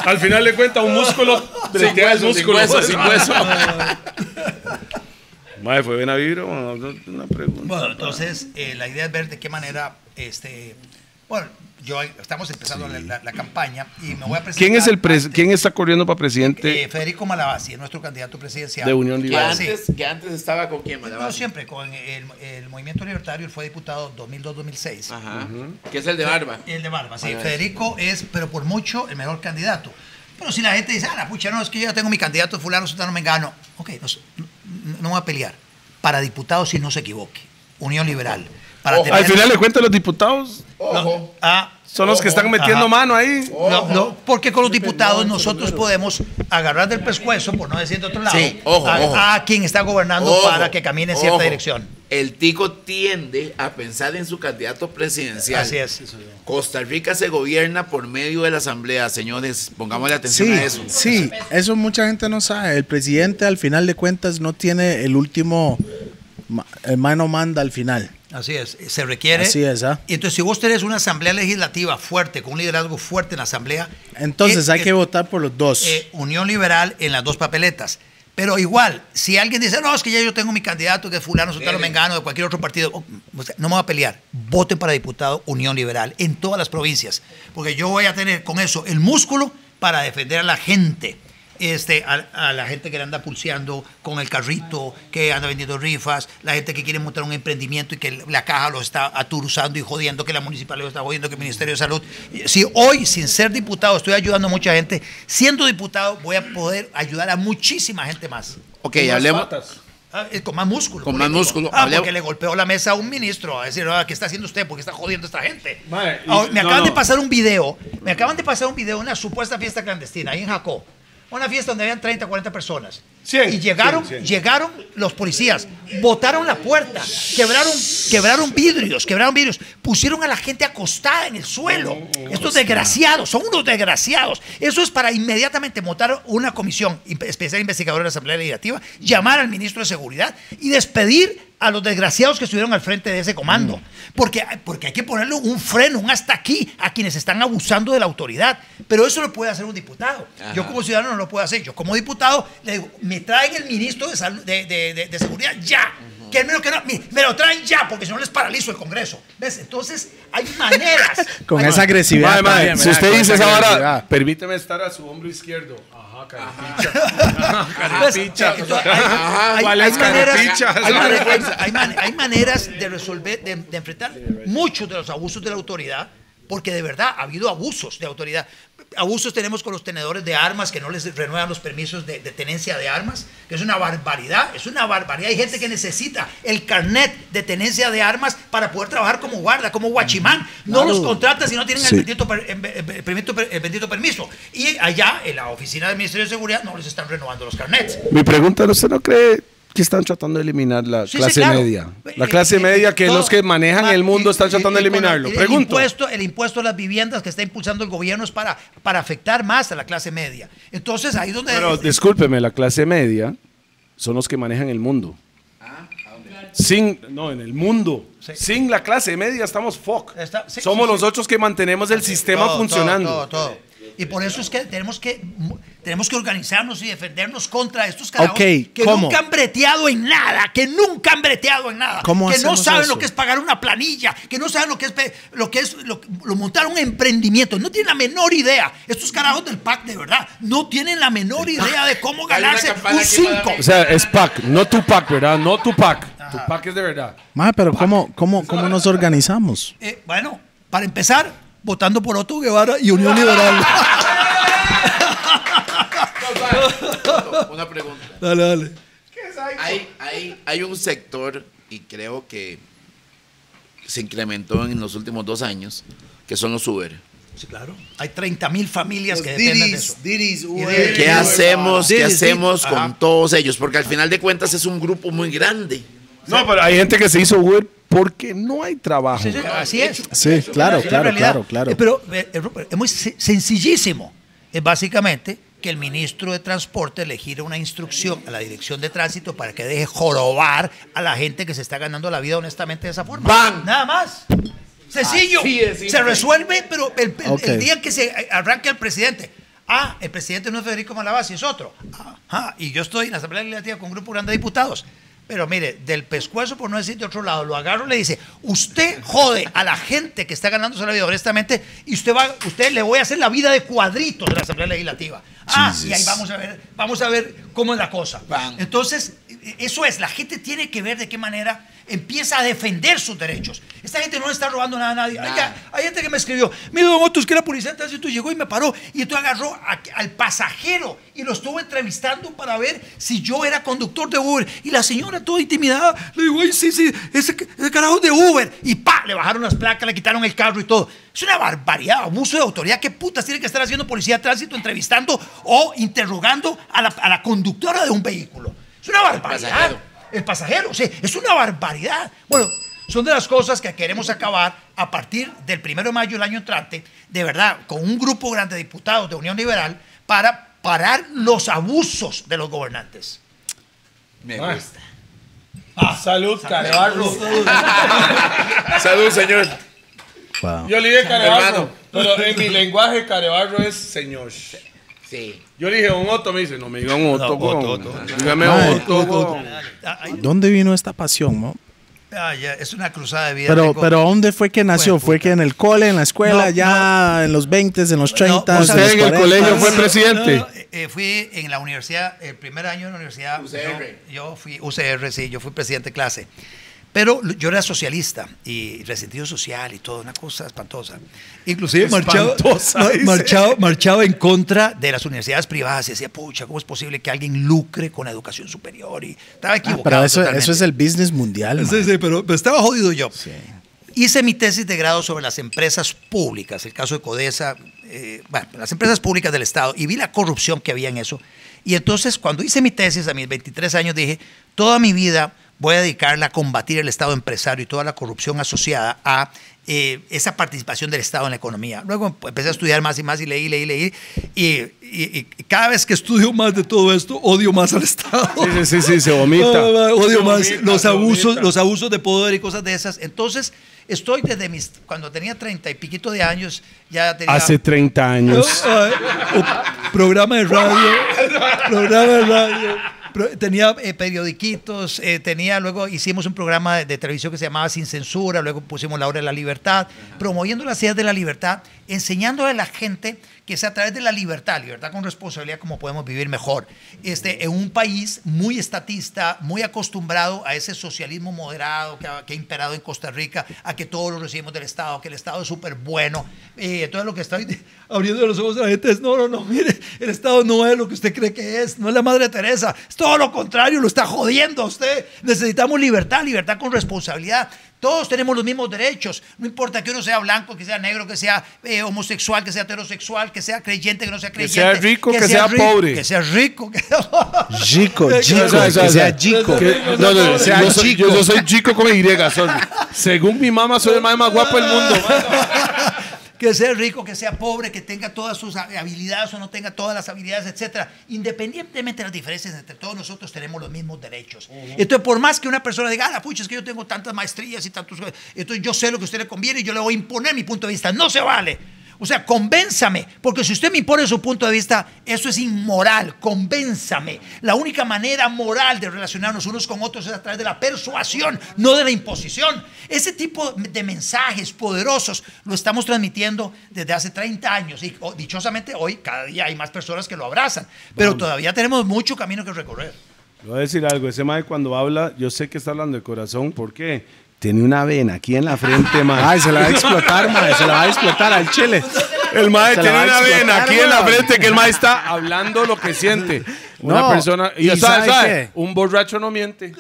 Al final de cuentas, un músculo el hueso, sin músculo. hueso, sin hueso. Madre, fue Benaviro. Una pregunta. Bueno, entonces eh, la idea es ver de qué manera, este, bueno, yo estamos empezando la, la- la campaña y me voy a presentar. ¿Quién es el pres- quién está corriendo para presidente eh, Federico Malavasi, es nuestro candidato presidencial. de Unión que Liberal? Sí. antes, que antes estaba con quién, No, Malabasi? siempre, con el, el Movimiento Libertario, él fue diputado 2002-2006. Ajá. Que es el de barba. El de Barba, sí. Ajá. Federico es, pero por mucho, el mejor candidato. Pero si la gente dice, ah, la pucha, no, es que yo ya tengo mi candidato fulano, sutano, mengano. Ok, no, no, no voy a pelear. Para diputado, si no se equivoque. Unión Liberal. Para. Al final de cuentas, los diputados Ojo. Ah, son los que están metiendo Ajá. mano ahí. No, no, porque con los diputados nosotros podemos agarrar del pescuezo, por no decir de otro lado, Sí, ojo, a, ojo. a quien está gobernando Ojo, para que camine en cierta ojo. dirección. El tico tiende a pensar en su candidato presidencial. Así es. Costa Rica se gobierna por medio de la asamblea, señores. Pongámosle atención Sí, a eso. sí, eso mucha gente no sabe. El presidente al final de cuentas no tiene el último, el mano manda al final. Así es, se requiere. Así es, ¿ah? Y entonces, si vos tenés una asamblea legislativa fuerte, con un liderazgo fuerte en la asamblea. Entonces eh, hay eh, que votar por los dos. eh, Unión Liberal en las dos papeletas. Pero igual, si alguien dice, no, es que ya yo tengo mi candidato, que es fulano, sotano, mengano, de cualquier otro partido, oh, no me voy a pelear. Voten para diputado Unión Liberal en todas las provincias. Porque yo voy a tener con eso el músculo para defender a la gente. Este, a, a la gente que le anda pulseando con el carrito, que anda vendiendo rifas, la gente que quiere montar un emprendimiento y que la caja lo está aturuzando y jodiendo, que la municipalidad lo está jodiendo, que el Ministerio de Salud. Si hoy, sin ser diputado, estoy ayudando a mucha gente, siendo diputado voy a poder ayudar a muchísima gente más. Ok, hablemos. Ah, eh, con más músculo. Con más músculo. Ah, Hablemos- porque le golpeó la mesa a un ministro a decir, ah, ¿qué está haciendo usted? ¿Por qué está jodiendo a esta gente? Y- Ah, me no, acaban de pasar un video, me acaban de pasar un video de una supuesta fiesta clandestina ahí en Jacó. Una fiesta donde habían 30, 40 personas. Y llegaron, llegaron los policías, botaron la puerta, quebraron, quebraron vidrios, quebraron vidrios, pusieron a la gente acostada en el suelo. Estos desgraciados, son unos desgraciados. Eso es para inmediatamente montar una comisión especial investigadora de la Asamblea Legislativa, llamar al ministro de Seguridad y despedir a los desgraciados que estuvieron al frente de ese comando. Porque, porque hay que ponerle un freno, un hasta aquí a quienes están abusando de la autoridad. Pero eso lo puede hacer un diputado. Yo como ciudadano no lo puedo hacer. Yo como diputado le digo, me traen el ministro de, salud, de, de- de- de seguridad ya. Que al menos que no, me, me lo traen ya, porque si no les paralizo el Congreso. ¿Ves? Entonces hay maneras. Con Hay- esa agresividad. También, si usted dice esa vara, permíteme estar a su hombro izquierdo. Ajá, caripicha. Caripicha. Hay- hay- ¿Cuál hay es maneras- caripicha? hay mane- hay- hay mane- hay maneras de resolver, de, de enfrentar muchos de los abusos de la autoridad, porque de verdad ha habido abusos de autoridad. Abusos tenemos con los tenedores de armas que no les renuevan los permisos de, de tenencia de armas, que es una barbaridad, es una barbaridad. Hay gente que necesita el carnet de tenencia de armas para poder trabajar como guarda, como guachimán. No los contrata si no tienen Sí. el, bendito, el bendito bendito permiso. Y allá, en la oficina del Ministerio de Seguridad, no les están renovando los carnets. Mi pregunta, ¿usted no cree que están tratando de eliminar la Sí, sí, clase claro. media? La Eh, clase eh, media, que los que manejan Ma- el mundo están tratando de eliminarlo. el- Pregunto. Impuesto, el impuesto a las viviendas que está impulsando el gobierno es para, para afectar más a la clase media. Entonces, ahí donde... Pero discúlpeme, la clase media son los que manejan el mundo. Sin, no, en el mundo. Sí. Sin la clase media estamos fuck. Está- sí, Somos sí, los sí. otros que mantenemos el sistema Todo, funcionando. todo, todo, todo. Y por eso es que tenemos que tenemos que organizarnos y defendernos contra estos carajos Ok, que ¿cómo? nunca han breteado en nada, que nunca han breteado en nada, ¿Cómo que no saben eso? lo que es pagar una planilla, que no saben lo que es lo que es lo, lo montar un emprendimiento, no tienen la menor idea. Estos carajos del PAC de verdad no tienen la menor idea de cómo ganarse un aquí para 5. mí. O sea, es PAC, no Tupac, ¿verdad? No Tupac. Tupac es de verdad. Mae, pero ¿cómo, cómo, ¿cómo nos organizamos? Eh, bueno, para empezar, votando por Otto Guevara y Unión Liberal. Una pregunta. Dale, dale. Hay, hay, hay un sector, y creo que se incrementó en los últimos dos años, que son los Uber. Sí, claro. Hay 30 mil familias que dependen de eso. Diris, Uber. ¿Qué hacemos, ¿qué hacemos con Ajá. todos ellos? Porque al final de cuentas es un grupo muy grande. No, pero hay gente que se hizo Uber porque no hay trabajo. Sí, sí, así es. Sí, claro, Es claro, claro, claro. Eh, Pero eh, eh, es muy se- sencillísimo. Es básicamente que el ministro de Transporte le gire una instrucción a la dirección de tránsito para que deje jorobar a la gente que se está ganando la vida honestamente de esa forma. ¡Bam! Nada más. Sencillo. Se resuelve, pero el, el- Ok. el día que se arranque el presidente. Ah, el presidente no es Federico Malabasi, es otro. Ajá, y yo estoy en la Asamblea Legislativa con un grupo grande de diputados. Pero mire, del pescuezo, por no decir de otro lado, lo agarro y le dice, usted jode a la gente que está ganándose la vida honestamente y usted va, usted le voy a hacer la vida de cuadritos de la Asamblea Legislativa. Ah, y ahí vamos a ver, vamos a ver cómo es la cosa. Entonces, eso es, la gente tiene que ver de qué manera empieza a defender sus derechos. Esta gente no le está robando nada a nadie. Hay, gente que me escribió, mire, don Otto, es que la policía de tránsito llegó y me paró y entonces agarró a- al pasajero y lo estuvo entrevistando para ver si yo era conductor de Uber. Y la señora toda intimidada le dijo, ay, sí, sí, ese, ese carajo de Uber. Y pa, le bajaron las placas, le quitaron el carro y todo. Es una barbaridad, abuso de autoridad. ¿Qué putas tiene que estar haciendo policía de tránsito entrevistando o interrogando a la, a la conductora de un vehículo? Es una barbaridad. pasajero. El pasajero, sí, es una barbaridad. Bueno, son de las cosas que queremos acabar a partir del primero de mayo del año entrante, de verdad, con un grupo grande de diputados de Unión Liberal para parar los abusos de los gobernantes. Me Ah. gusta. Salud, Carebarro. Salud, señor. Wow. Yo le dije Carebarro, pero en mi lenguaje Carebarro es señor. Sí. Yo le dije un Otto, me dice, no me diga un Otto, No. Otto, Otto. Dígame Otto, ay, ¿Dónde vino esta pasión, mo? ah, ya, es una cruzada de vida. Pero, Tengo- pero ¿dónde fue que nació? Bueno, ¿Fue que en el cole, en la escuela, No, ya en los 20, en los 30, vos en Usted en el 40? colegio fue presidente. No, eh, eh, fui en la universidad, el primer año en la universidad. UCR. Yo, yo fui UCR, sí, yo fui presidente de clase. Pero yo era socialista y resentido social y todo, una cosa espantosa. Inclusive marchaba, Espantosa, ma- dice. marchaba, marchaba en contra de las universidades privadas y decía, pucha, ¿cómo es posible que alguien lucre con la educación superior? Y estaba Ah, equivocado. pero eso, eso es el business mundial. man. Sí, sí, pero, pero estaba jodido yo. Hice mi tesis de grado sobre las empresas públicas, el caso de Codesa, eh, bueno, las empresas públicas del Estado, y vi la corrupción que había en eso. Y entonces, cuando hice mi tesis a mis 23 años, dije, toda mi vida voy a dedicarla a combatir el Estado empresario y toda la corrupción asociada a eh, esa participación del Estado en la economía. Luego empecé a estudiar más y más y leí, leí, leí. Y, y- y cada vez que estudio más de todo esto, odio más al Estado. Sí, sí, sí, se vomita. Odio Se más vomita, los abusos, vomita. los abusos de poder y cosas de esas. Entonces, estoy desde mis, cuando tenía treinta y piquito de años, ya tenía... Hace 30 años. Ay, o- programa de radio, programa de radio. Tenía eh, periodiquitos, eh, tenía, luego hicimos un programa de, de televisión que se llamaba Sin Censura, luego pusimos La Hora de la Libertad, promoviendo las ideas de la libertad, enseñándole a la gente que es a través de la libertad, libertad con responsabilidad, como podemos vivir mejor. Este, en un país muy estatista, muy acostumbrado a ese socialismo moderado que ha, imperado en Costa Rica, a que todos lo recibimos del Estado, que el Estado es súper bueno. Eh, entonces lo que estoy Abriendo los ojos a la gente es, no, no, no, mire, el Estado no es lo que usted cree que es, no es la Madre Teresa, es todo lo contrario, lo está jodiendo a usted. Necesitamos libertad, libertad con responsabilidad. Todos tenemos los mismos derechos. No importa que uno sea blanco, que sea negro, que sea eh, homosexual, que sea heterosexual, que sea creyente, que no sea creyente. sea rico, que sea rico, pobre. Que sea rico. que- Chico, Que- chico, O sea, que sea chico. que- no, no, no, sea yo, soy, chico. yo soy chico con Y, sorry. Según mi mamá, soy el más, más guapo del mundo. Que sea rico, que sea pobre, que tenga todas sus habilidades o no tenga todas las habilidades, etcétera. Independientemente de las diferencias entre todos nosotros tenemos los mismos derechos. Entonces, por más que una persona diga, ah, pucha, es que yo tengo tantas maestrías y tantos, entonces yo sé lo que a usted le conviene y yo le voy a imponer mi punto de vista. No se vale. O sea, convénzame, porque si usted me impone su punto de vista, eso es inmoral. Convénzame. La única manera moral de relacionarnos unos con otros es a través de la persuasión, no de la imposición. Ese tipo de mensajes poderosos lo estamos transmitiendo desde hace 30 años y oh, dichosamente hoy cada día hay más personas que lo abrazan, pero todavía tenemos mucho camino que recorrer. Voy a decir algo. Ese mae cuando habla, yo sé que está hablando de corazón. ¿Por qué? Tiene una vena aquí en la frente, mae. Ay, se la va a explotar, mae. Se la va a explotar al chile. El mae Se tiene una vena aquí en la frente que el mae está hablando lo que siente. Una No, persona. Y, ¿y sabe, sabe? Un borracho no miente.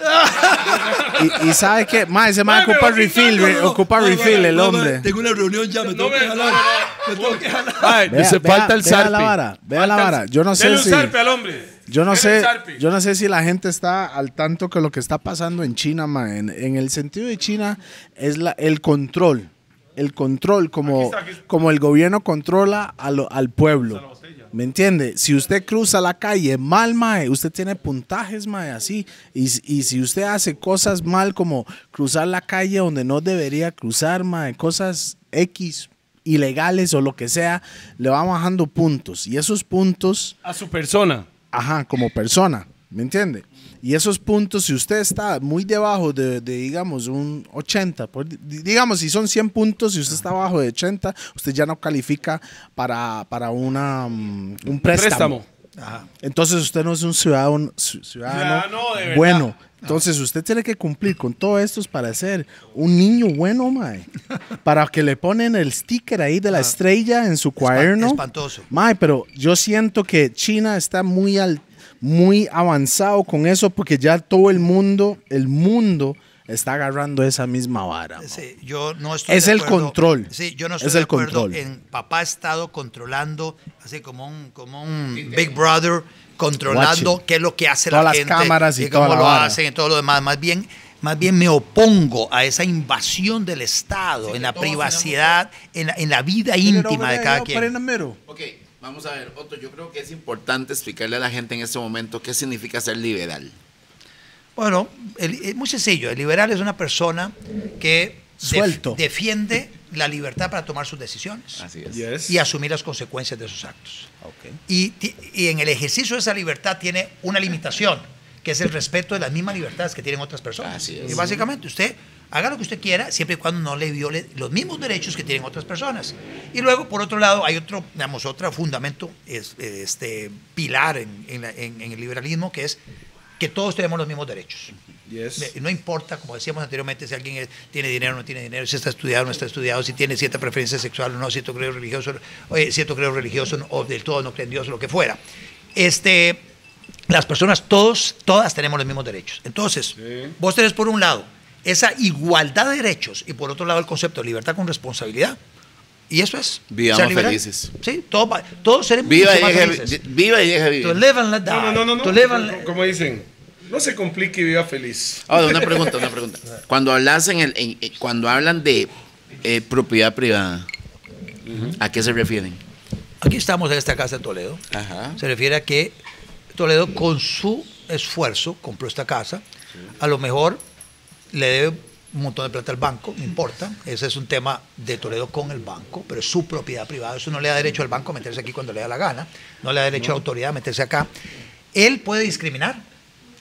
Y, y sabe que, mae, ese mae ocupa refill, re- ocupa No, no, refill no, el no, no, hombre. Tengo una reunión ya, me tengo que jalar. no, Me tengo que jalar. Ay, Vea, dice, vea, falta el vea zarpe. la vara, vea la vara. Yo no sé Dele un si- zarpe al hombre. Yo no sé, yo no sé si la gente está al tanto que lo que está pasando en China, ma, en, en el sentido de China es la, el control, el control como, Aquí está, aquí está. como el gobierno controla lo- al pueblo. ¿Me entiende? Si usted cruza la calle mal, mae, usted tiene puntajes, mae, así. Y, y si usted hace cosas mal como cruzar la calle donde no debería cruzar, mae, cosas X ilegales o lo que sea, le va bajando puntos. Y esos puntos A su persona. Ajá, como persona, ¿me entiende? Y esos puntos, si usted está muy debajo de, de, digamos, un 80, por- di- digamos, si son 100 puntos, si usted está abajo de 80, usted ya no califica para, para una, mm, un préstamo. Préstamo. Entonces usted no es un ciudadano, ci- ciudadano bueno. Entonces usted tiene que cumplir con todo esto para ser un niño bueno, mae. Para que le ponen el sticker ahí de la estrella en su cuaderno. espantoso. Mae, pero yo siento que China está muy al, muy avanzado con eso porque ya todo el mundo, el mundo está agarrando esa misma vara. Sí, yo no estoy Es de el control. Sí, yo no estoy Es de el acuerdo control. en papá ha estado controlando, así como un, como un Big Brother, controlando Watching. qué es lo que hace Todas la las gente. cámaras y cómo lo vara. hacen y todo lo demás. Más bien, más bien me opongo a esa invasión del Estado en la privacidad, en la, en la vida íntima de cada quien. Ok, vamos a ver, Otto, yo creo que es importante explicarle a la gente en este momento qué significa ser liberal. Bueno, es muy sencillo. El liberal es una persona que def- Suelto. defiende la libertad para tomar sus decisiones Así es. Yes. y asumir las consecuencias de sus actos. Y, y en el ejercicio de esa libertad tiene una limitación, que es el respeto de las mismas libertades que tienen otras personas. Así es. Y básicamente usted haga lo que usted quiera, siempre y cuando no le viole los mismos derechos que tienen otras personas. Y luego, por otro lado, hay otro, digamos, otro fundamento, es, este, pilar en, en la- en- en el liberalismo, que es que todos tenemos los mismos derechos. Yes. No importa, como decíamos anteriormente, si alguien tiene dinero o no tiene dinero, si está estudiado o no está estudiado, si tiene cierta preferencia sexual o no, cierto creo religioso, cierto creo religioso o del todo no cree en Dios, lo que fuera. Este, las personas, todos, todas tenemos los mismos derechos. Entonces, vos tenés por un lado esa igualdad de derechos y por otro lado el concepto de libertad con responsabilidad. Y eso es. Vivamos felices. Sí, todos, va- todos seremos Viva mucho y más deje, felices. viva y deja vivir. To live and let die. No, no, no, no. To live and let- Como- Como dicen. No se complique y viva feliz. Ahora, una pregunta, una pregunta. Cuando hablas en el, en- eh, cuando hablan de eh, propiedad privada, ¿a qué se refieren? Aquí estamos en esta casa de Toledo. Ajá. Se refiere a que Toledo con su esfuerzo compró esta casa. A lo mejor le debe un montón de plata al banco, no importa. Ese es un tema de Toledo con el banco, pero es su propiedad privada. Eso no le da derecho al banco a meterse aquí cuando le da la gana. No le da derecho a la autoridad a meterse acá. Él puede discriminar.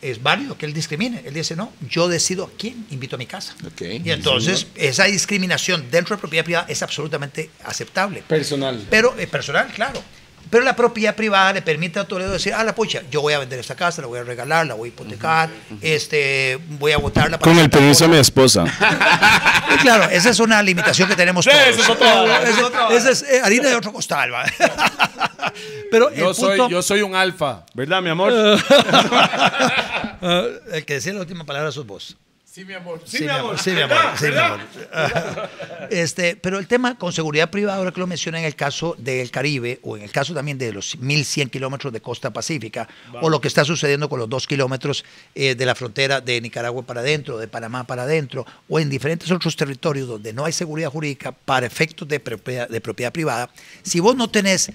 Es válido que él discrimine. Él dice, no, yo decido a quién invito a mi casa. Ok. Y entonces, esa discriminación dentro de propiedad privada es absolutamente aceptable. Personal. Pero eh, personal, claro. Pero la propiedad privada le permite a Toledo decir, ah, la pucha, yo voy a vender esta casa, la voy a regalar, la voy a hipotecar, este, voy a botarla Con el permiso de cosa". mi esposa. Y claro, esa es una limitación que tenemos todos. esa es otra esa es esa eh, harina de otro costal, ¿va? Pero el Yo soy, yo soy un alfa, ¿verdad, mi amor? Ah, el que decía la última palabra sos vos. Sí, mi amor. Sí, mi amor, sí, mi amor, sí, mi amor. Este, pero el tema con seguridad privada, ahora que lo menciona en el caso del Caribe o en el caso también de los 1.100 kilómetros de costa pacífica o lo que está sucediendo con los dos kilómetros eh, de la frontera de Nicaragua para adentro, de Panamá para adentro o en diferentes otros territorios donde no hay seguridad jurídica para efectos de propiedad, de propiedad privada, si vos no tenés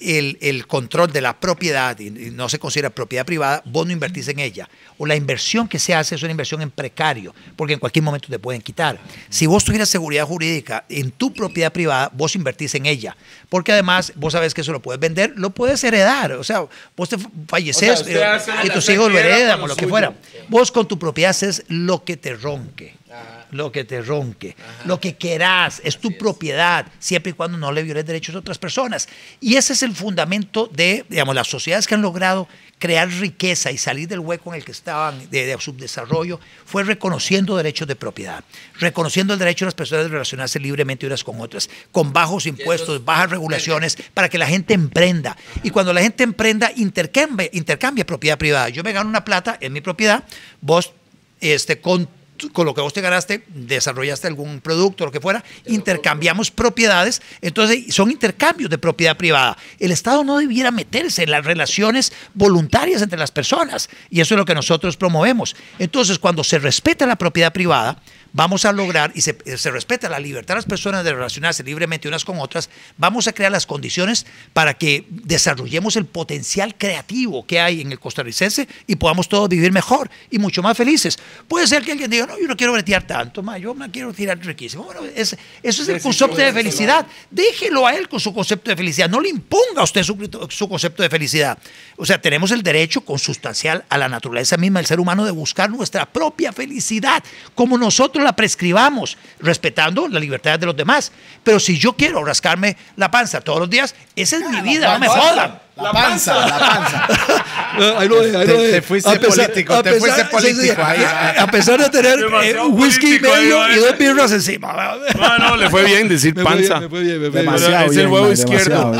el, el control de la propiedad y, no se considera propiedad privada, vos no invertís en ella. O la inversión que se hace es una inversión en precario, porque en cualquier momento te pueden quitar. Si vos tuvieras seguridad jurídica en tu propiedad privada, vos invertís en ella. Porque además, vos sabés que eso lo puedes vender, lo puedes heredar. O sea, vos te falleces O sea, lo y tus hijos lo heredan o lo que fuera. Vos con tu propiedad haces lo que te ronque. Lo que te ronque, lo que querás, es tu propiedad, siempre y cuando no le violes derechos a otras personas. Y ese es el fundamento de, digamos, las sociedades que han logrado crear riqueza y salir del hueco en el que estaban de, de subdesarrollo, fue reconociendo derechos de propiedad, reconociendo el derecho de las personas de relacionarse libremente unas con otras, con bajos impuestos, bajas regulaciones, para que la gente emprenda. Y cuando la gente emprenda, intercambie, intercambie propiedad privada. Yo me gano una plata en mi propiedad, vos este, con, con lo que vos te ganaste, desarrollaste algún producto, lo que fuera, intercambiamos propiedades, entonces son intercambios de propiedad privada. El Estado no debiera meterse en las relaciones voluntarias entre las personas, y eso es lo que nosotros promovemos. Entonces, cuando se respeta la propiedad privada, vamos a lograr y se, se respeta la libertad de las personas de relacionarse libremente unas con otras, vamos a crear las condiciones para que desarrollemos el potencial creativo que hay en el costarricense y podamos todos vivir mejor y mucho más felices. Puede ser que alguien diga, no, yo no quiero bretear tanto, ma, yo me quiero tirar riquísimo. Bueno, es- eso es el concepto de felicidad. Déjelo a él con su concepto de felicidad. No le imponga a usted su, su concepto de felicidad. O sea, tenemos el derecho consustancial a la naturaleza misma del ser humano de buscar nuestra propia felicidad, como nosotros la prescribamos, respetando la libertad de los demás. Pero si yo quiero rascarme la panza todos los días, esa es mi vida, no me jodan. La panza, la panza. Ahí lo deja, ahí Te- lo deja. te fuiste A pesar- político, te fuiste sí, político ahí. A pesar de tener eh, whisky ahí, medio y dos birras encima. No, no, le fue bien decir Me fue bien, panza. me fue bien, me fue bien. Demasiado Es el bien, huevo izquierdo.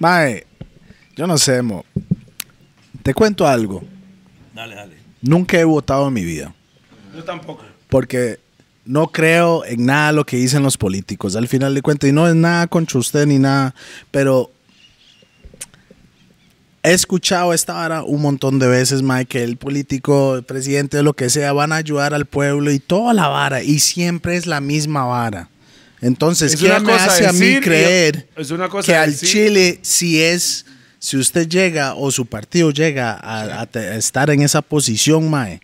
Mae, yo no sé, mo. Te cuento algo. Dale, dale. Nunca he votado en mi vida. Yo tampoco. Porque no creo en nada lo que dicen los políticos. Al final de cuentas, y no es nada contra usted ni nada, pero he escuchado esta vara un montón de veces, Mike, que el político, el presidente, lo que sea, van a ayudar al pueblo y toda la vara, y siempre es la misma vara. Entonces, Es ¿qué me hace a mí creer es una cosa que al decir- Chile, si es, si usted llega o su partido llega a, a estar en esa posición, Mae,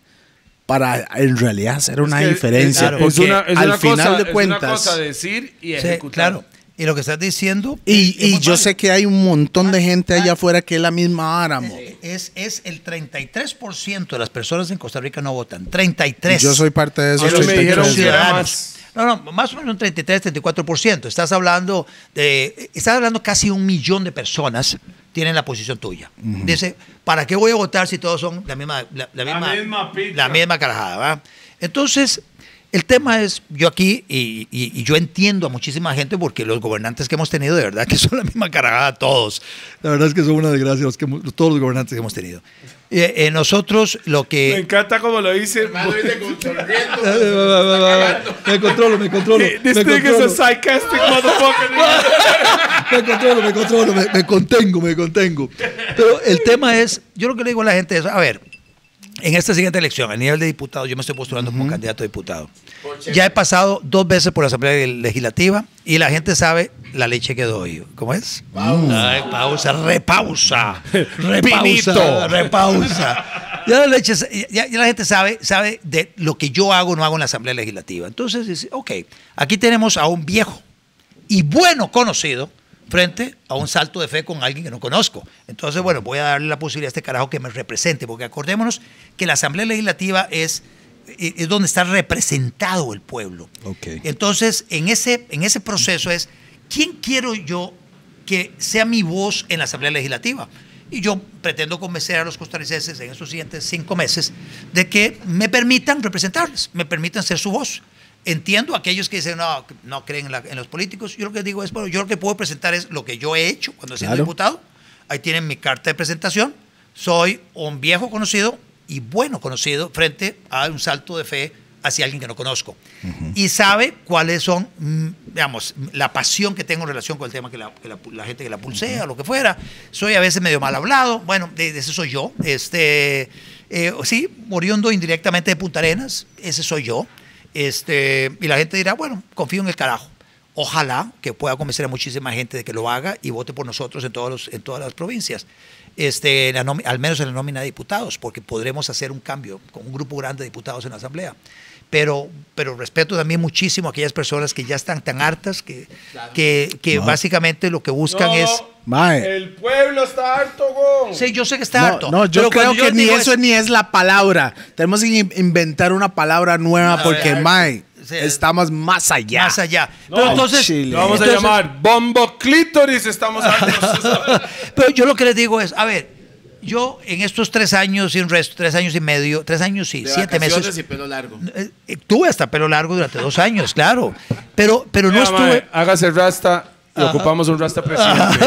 para en realidad hacer una Es que diferencia? es- es porque una- es al una final cosa- de es cuentas. una cosa decir y Sí, ejecutar. claro. Y lo que estás diciendo. y es y yo sé que hay un montón de gente allá afuera que es la misma vara, mo. Es, es el 33% de las personas en Costa Rica no votan. 33. Yo soy parte de eso. A mí estoy me dijeron ciudadanos. No, no, más o menos un 33, 34%. Estás hablando de, estás hablando casi un millón de personas tienen la posición tuya. Dice, ¿para qué voy a votar si todos son la misma, la, la La misma, misma pizza. la misma carajada? ¿va? Entonces, el tema es, yo aquí, y, y- y yo entiendo a muchísima gente porque los gobernantes que hemos tenido, de verdad que son la misma carajada todos. La verdad es que son una desgracia los que hemos- todos los gobernantes que hemos tenido. Eh, eh, nosotros lo Me que... encanta como lo dice. Me controlo, me controlo. This me thing is a controlo. sarcastic motherfucker. me controlo, me controlo, me, me contengo, me contengo. Pero el tema es, yo lo que le digo a la gente es, a ver, en esta siguiente elección, a nivel de diputado, yo me estoy postulando como candidato a diputado. Ya he pasado dos veces por la Asamblea Legislativa y la gente sabe la leche que doy. ¿Cómo es? Ay, pausa, repausa. Repausa. Repausa. Ya la, leche- ya- ya la gente sabe, sabe de lo que yo hago o no hago en la Asamblea Legislativa. Entonces dice, ok, aquí tenemos a un viejo y bueno conocido frente a un salto de fe con alguien que no conozco. Entonces, bueno, voy a darle la posibilidad a este carajo que me represente, porque acordémonos que la Asamblea Legislativa es, eh, es donde está representado el pueblo. Ok. Entonces, en ese, en ese proceso es, ¿quién quiero yo que sea mi voz en la Asamblea Legislativa? Y yo pretendo convencer a los costarricenses en estos siguientes cinco meses de que me permitan representarles, me permitan ser su voz. Entiendo a aquellos que dicen no, no creen en, la- en los políticos. Yo lo que digo es, bueno, yo lo que puedo presentar es lo que yo he hecho cuando he sido Claro. diputado. Ahí tienen mi carta de presentación. Soy un viejo conocido y bueno conocido frente a un salto de fe hacia alguien que no conozco. Y sabe cuáles son, mm, digamos, la pasión que tengo en relación con el tema que la, que la- la gente que la pulsea, lo que fuera. Soy a veces medio mal hablado. Bueno, de, de ese soy yo. Este, eh, sí, oriundo indirectamente de Punta Arenas. Ese soy yo. Este, y la gente dirá, bueno, confío en el carajo. Ojalá que pueda convencer a muchísima gente de que lo haga y vote por nosotros en, todos los- en todas las provincias. Este, la al menos en la nómina de diputados, porque podremos hacer un cambio con un grupo grande de diputados en la Asamblea. Pero, pero respeto también muchísimo a aquellas personas que ya están tan hartas que, que, que básicamente lo que buscan es... Mae. El pueblo está harto, güey. Sí, yo sé que está No, harto. no, yo pero creo que ni eso ni es la palabra. Tenemos que in- inventar una palabra nueva porque, ver. Mae, Sí. estamos más allá. Más allá. No, pero entonces, Chile. Lo vamos a entonces- llamar Bombo Clítoris. Estamos hartos. Pero yo lo que les digo es, a ver, yo en estos tres años y un resto, tres años y medio, tres años y De siete meses, y pelo largo. eh, eh, tuve hasta pelo largo durante dos años, claro. Pero, pero no Mira, estuve. mae, hágase rasta y ocupamos un rasta presidente.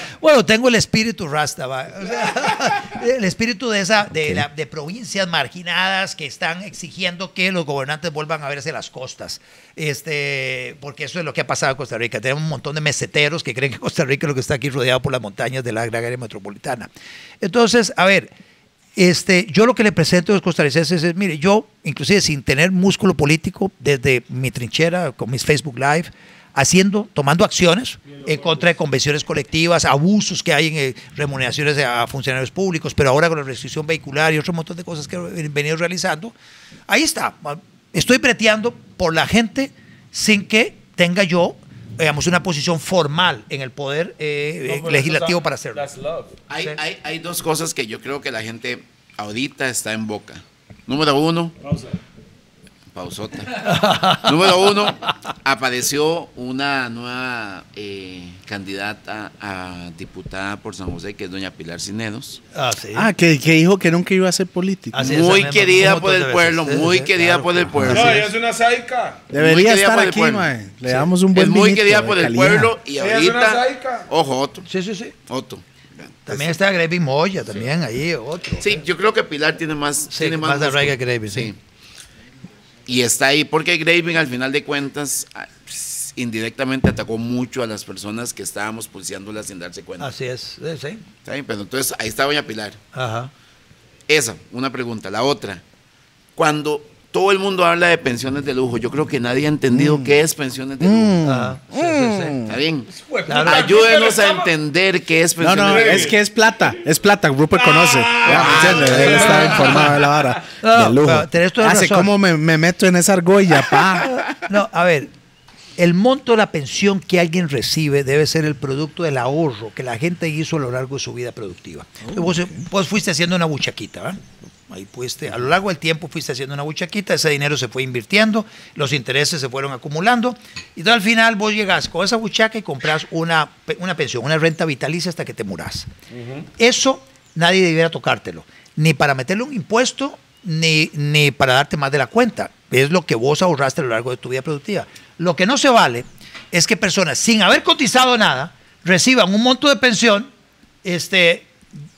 bueno, tengo el espíritu rasta, va. O sea, el espíritu de esa, de, la- de provincias marginadas que están exigiendo que los gobernantes vuelvan a verse las costas. Este, porque eso es lo que ha pasado en Costa Rica. Tenemos un montón de meseteros que creen que Costa Rica es lo que está aquí rodeado por las montañas de la gran área metropolitana. Entonces, a ver, este, yo lo que le presento a los costarricenses es, mire, yo, inclusive sin tener músculo político, desde mi trinchera, con mis Facebook Live, haciendo, tomando acciones en contra de convenciones colectivas, abusos que hay en eh, remuneraciones a funcionarios públicos, pero ahora con la restricción vehicular y otro montón de cosas que he venido realizando, ahí está. Estoy breteando por la gente sin que tenga yo, digamos, una posición formal en el poder eh, legislativo para hacerlo. Hay, Sí. hay, hay dos cosas que yo creo que la gente ahorita está en boca. Número uno. Pausota. Número uno, apareció una nueva eh, candidata a diputada por San José, que es doña Pilar Cineros. Ah, sí. Ah, que, que dijo que nunca iba a ser. Así es, muy querida por el pueblo, veces. Muy sí, querida claro, por el pueblo. No, ella es una saica. Debería querida estar por el aquí, pueblo. mae. Le damos un buen es muy querida por el pueblo y Ella es una ahorita, saica. ojo, otro, Sí, sí, sí. otro. También está Gravy Moya, también ahí, otro. Sí, yo creo que Pilar tiene más, Sí, tiene más más, arraiga que Gravy, sí. Y está ahí porque Graving al final de cuentas ah, pues, indirectamente atacó mucho a las personas que estábamos pulseándolas sin darse cuenta. Así es, sí, sí. ¿Está bien? Pero entonces ahí está doña Pilar. Ajá. Esa, una pregunta. La otra, cuando todo el mundo habla de pensiones de lujo, yo creo que nadie ha entendido qué es pensiones de lujo. Sí, sí, sí. ¿Está bien? Claro. Ayúdenos a entender qué es No, pensiones no, de lujo. es que es plata. Es plata. Rupert conoce. Ya, ¿me entiendes? Él está informado de la vara. No, de lujo. pero tenés toda Hace razón. cómo me, me meto en esa argolla, pa. No, a ver, el monto de la pensión que alguien recibe debe ser el producto del ahorro que la gente hizo a lo largo de su vida productiva. Vos, vos fuiste haciendo una buchaquita, ¿verdad? Ahí fuiste, a lo largo del tiempo fuiste haciendo una buchaquita, ese dinero se fue invirtiendo, los intereses se fueron acumulando, y todo al final vos llegas con esa buchaca y compras una, una pensión, una renta vitalicia hasta que te muras. Eso nadie debiera tocártelo, ni para meterle un impuesto, ni, ni para darte más de la cuenta. Es lo que vos ahorraste a lo largo de tu vida productiva. Lo que no se vale es que personas sin haber cotizado nada reciban un monto de pensión este,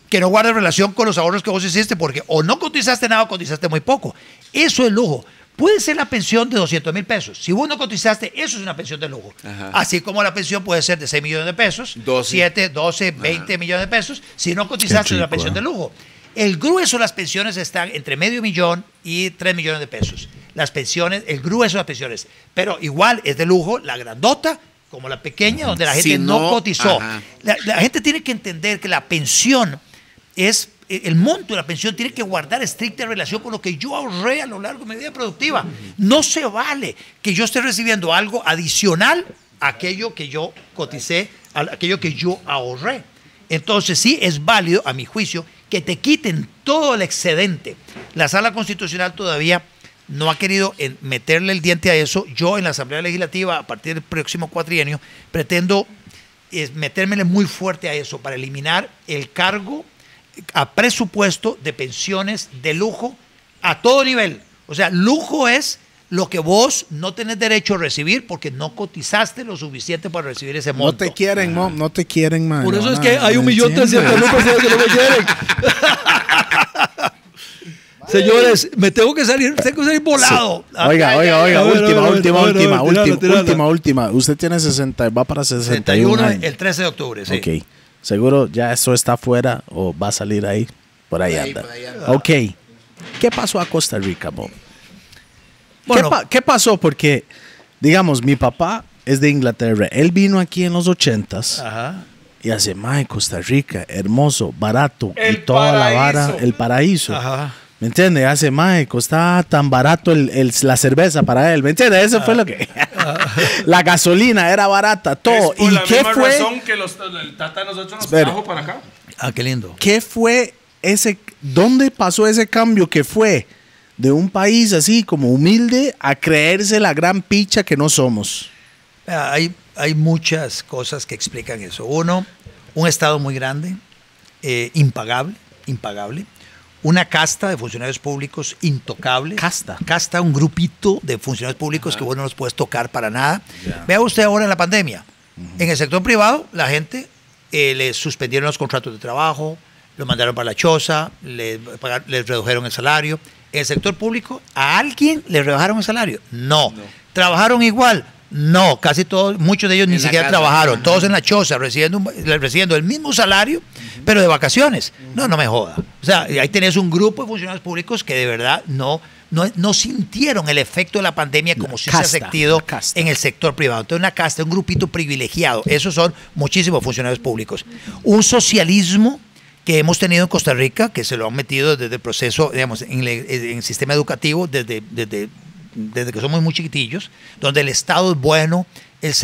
que no guarde relación con los ahorros que vos hiciste, porque o no cotizaste nada o cotizaste muy poco. Eso es lujo. Puede ser la pensión de 200 mil pesos. Si vos no cotizaste, eso es una pensión de lujo. Ajá. Así como la pensión puede ser de 6 millones de pesos, 12. 7, 12, 20 millones de pesos. Si no cotizaste, es una pensión ¿eh? de lujo. El grueso de las pensiones están entre medio millón y tres millones de pesos. Las pensiones, el grueso de las pensiones. Pero igual es de lujo la grandota como la pequeña, donde la gente Si no, no, cotizó. la gente tiene que entender que la pensión es el monto de la pensión tiene que guardar estricta relación con lo que yo ahorré a lo largo de mi vida productiva. No se vale que yo esté recibiendo algo adicional a aquello que yo coticé, a aquello que yo ahorré. Entonces sí es válido, a mi juicio, que te quiten todo el excedente. La sala constitucional todavía no ha querido en- meterle el diente a eso. Yo en la Asamblea Legislativa, a partir del próximo cuatrienio, pretendo es metérmele muy fuerte a eso para eliminar el cargo a presupuesto de pensiones de lujo a todo nivel. O sea, lujo es lo que vos no tenés derecho a recibir porque no cotizaste lo suficiente para recibir ese No monto. te quieren, mo, no te quieren, man. Por eso No, es que no, hay un no millón trescientos mil personas que no me quieren. Señores, me tengo que salir, tengo que salir volado. Oiga, oiga, oiga, A ver, última, ver, última, ver, última, última, tirala. última, última. Usted tiene 60, va para 61 61 años. el 13 de octubre, sí. Ok. Seguro ya eso está afuera o va a salir ahí. Por ahí Por ahí, anda. por ahí anda. Ok. ¿Qué pasó a Costa Rica, Bob? Bueno. ¿Qué, pa- qué pasó? Porque, digamos, mi papá es de Inglaterra. Él vino aquí en los 80s Ajá. y hace, mae, Costa Rica, hermoso, barato. y toda la vara, el paraíso. Ajá. ¿Me entiendes? Hace, mae, costaba tan barato el, el- la cerveza para él. ¿Me entiendes? Eso fue lo que. la gasolina era barata, todo. Es por ¿Y la qué misma fue? razón que los, el tata de nosotros nos Espere. trajo para acá. Ah, qué lindo. ¿Qué fue ese, dónde pasó ese cambio que fue de un país así como humilde a creerse la gran picha que no somos? Ah, Hay, hay muchas cosas que explican eso. Uno, un Estado muy grande, eh, impagable, impagable. Una casta de funcionarios públicos intocable. Casta. Casta, un grupito de funcionarios públicos que vos no los puedes tocar para nada. Vea usted ahora en la pandemia. En el sector privado, la gente eh, le suspendieron los contratos de trabajo, lo mandaron para la choza, les redujeron el salario. En el sector público, ¿a alguien le rebajaron el salario? No. ¿Trabajaron igual? No, casi todos, muchos de ellos ni En la siquiera casa. trabajaron, Ajá. todos en la choza, recibiendo, el mismo salario, pero de vacaciones. No, no me joda. O sea, ahí tenés un grupo de funcionarios públicos que de verdad no, no, no sintieron el efecto de la pandemia como si se ha sentido la en el sector privado. Entonces, una casta, un grupito privilegiado. Esos son muchísimos funcionarios públicos. Un socialismo que hemos tenido en Costa Rica, que se lo han metido desde el proceso, digamos, en, el- en el sistema educativo, desde, desde, desde que somos muy chiquitillos, donde el Estado es bueno, el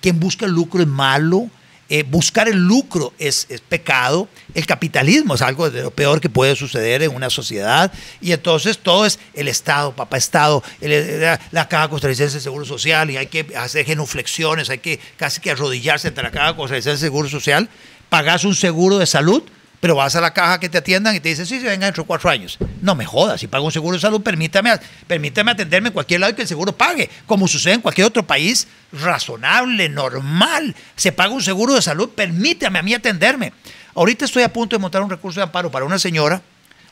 quien busca el lucro es malo, eh, buscar el lucro es, es pecado, el capitalismo es algo de lo peor que puede suceder en una sociedad, y entonces todo es el Estado, papá Estado, la, la Caja Costarricense de Seguro Social, y hay que hacer genuflexiones, hay que casi que arrodillarse ante la Caja Costarricense de Seguro Social, pagas un seguro de salud, pero vas a la caja que te atiendan y te dicen, sí, sí, venga dentro de cuatro años. No me jodas, si pago un seguro de salud, permítame, permítame atenderme en cualquier lado y que el seguro pague, como sucede en cualquier otro país razonable, normal. Se paga un seguro de salud, permítame a mí atenderme. Ahorita estoy a punto de montar un recurso de amparo para una señora,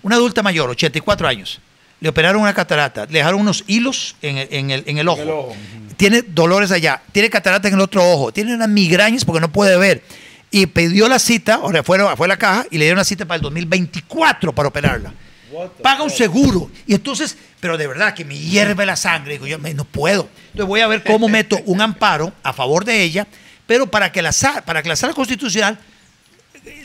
una adulta mayor, 84 años. Le operaron una catarata, le dejaron unos hilos en el, en el- en el ojo. Tiene dolores allá, tiene catarata en el otro ojo, tiene unas migrañas porque no puede ver. Y pidió la cita, ahora fue, fue a la caja y le dieron la cita para el 2024 para operarla. Paga un seguro. Y entonces, pero de verdad que me hierve la sangre. Digo, yo no puedo. Entonces voy a ver cómo meto un amparo a favor de ella, pero para que la, para que la sala constitucional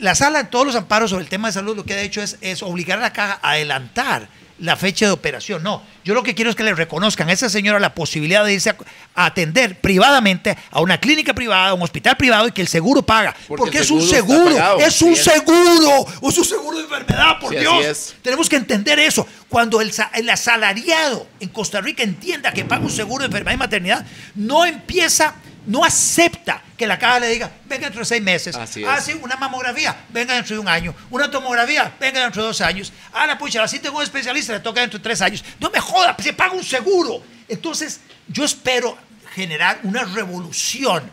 la sala todos los amparos sobre el tema de salud lo que ha hecho es, es obligar a la caja a adelantar la fecha de operación. No, yo lo que quiero es que le reconozcan a esa señora la posibilidad de irse a, a atender privadamente a una clínica privada, a un hospital privado y que el seguro paga. Porque es un seguro pagado, es un es. seguro, es un seguro de enfermedad, por Sí, Dios. Tenemos que entender eso. Cuando el, el asalariado en Costa Rica entienda que paga un seguro de enfermedad y maternidad, no empieza, no acepta que la caja le diga, venga dentro de seis meses, Así es. hace una mamografía, venga dentro de un año, una tomografía, venga dentro de dos años, ah, la pucha, así tengo un especialista, le toca dentro de tres años. No me joda, se paga un seguro. Entonces, yo espero generar una revolución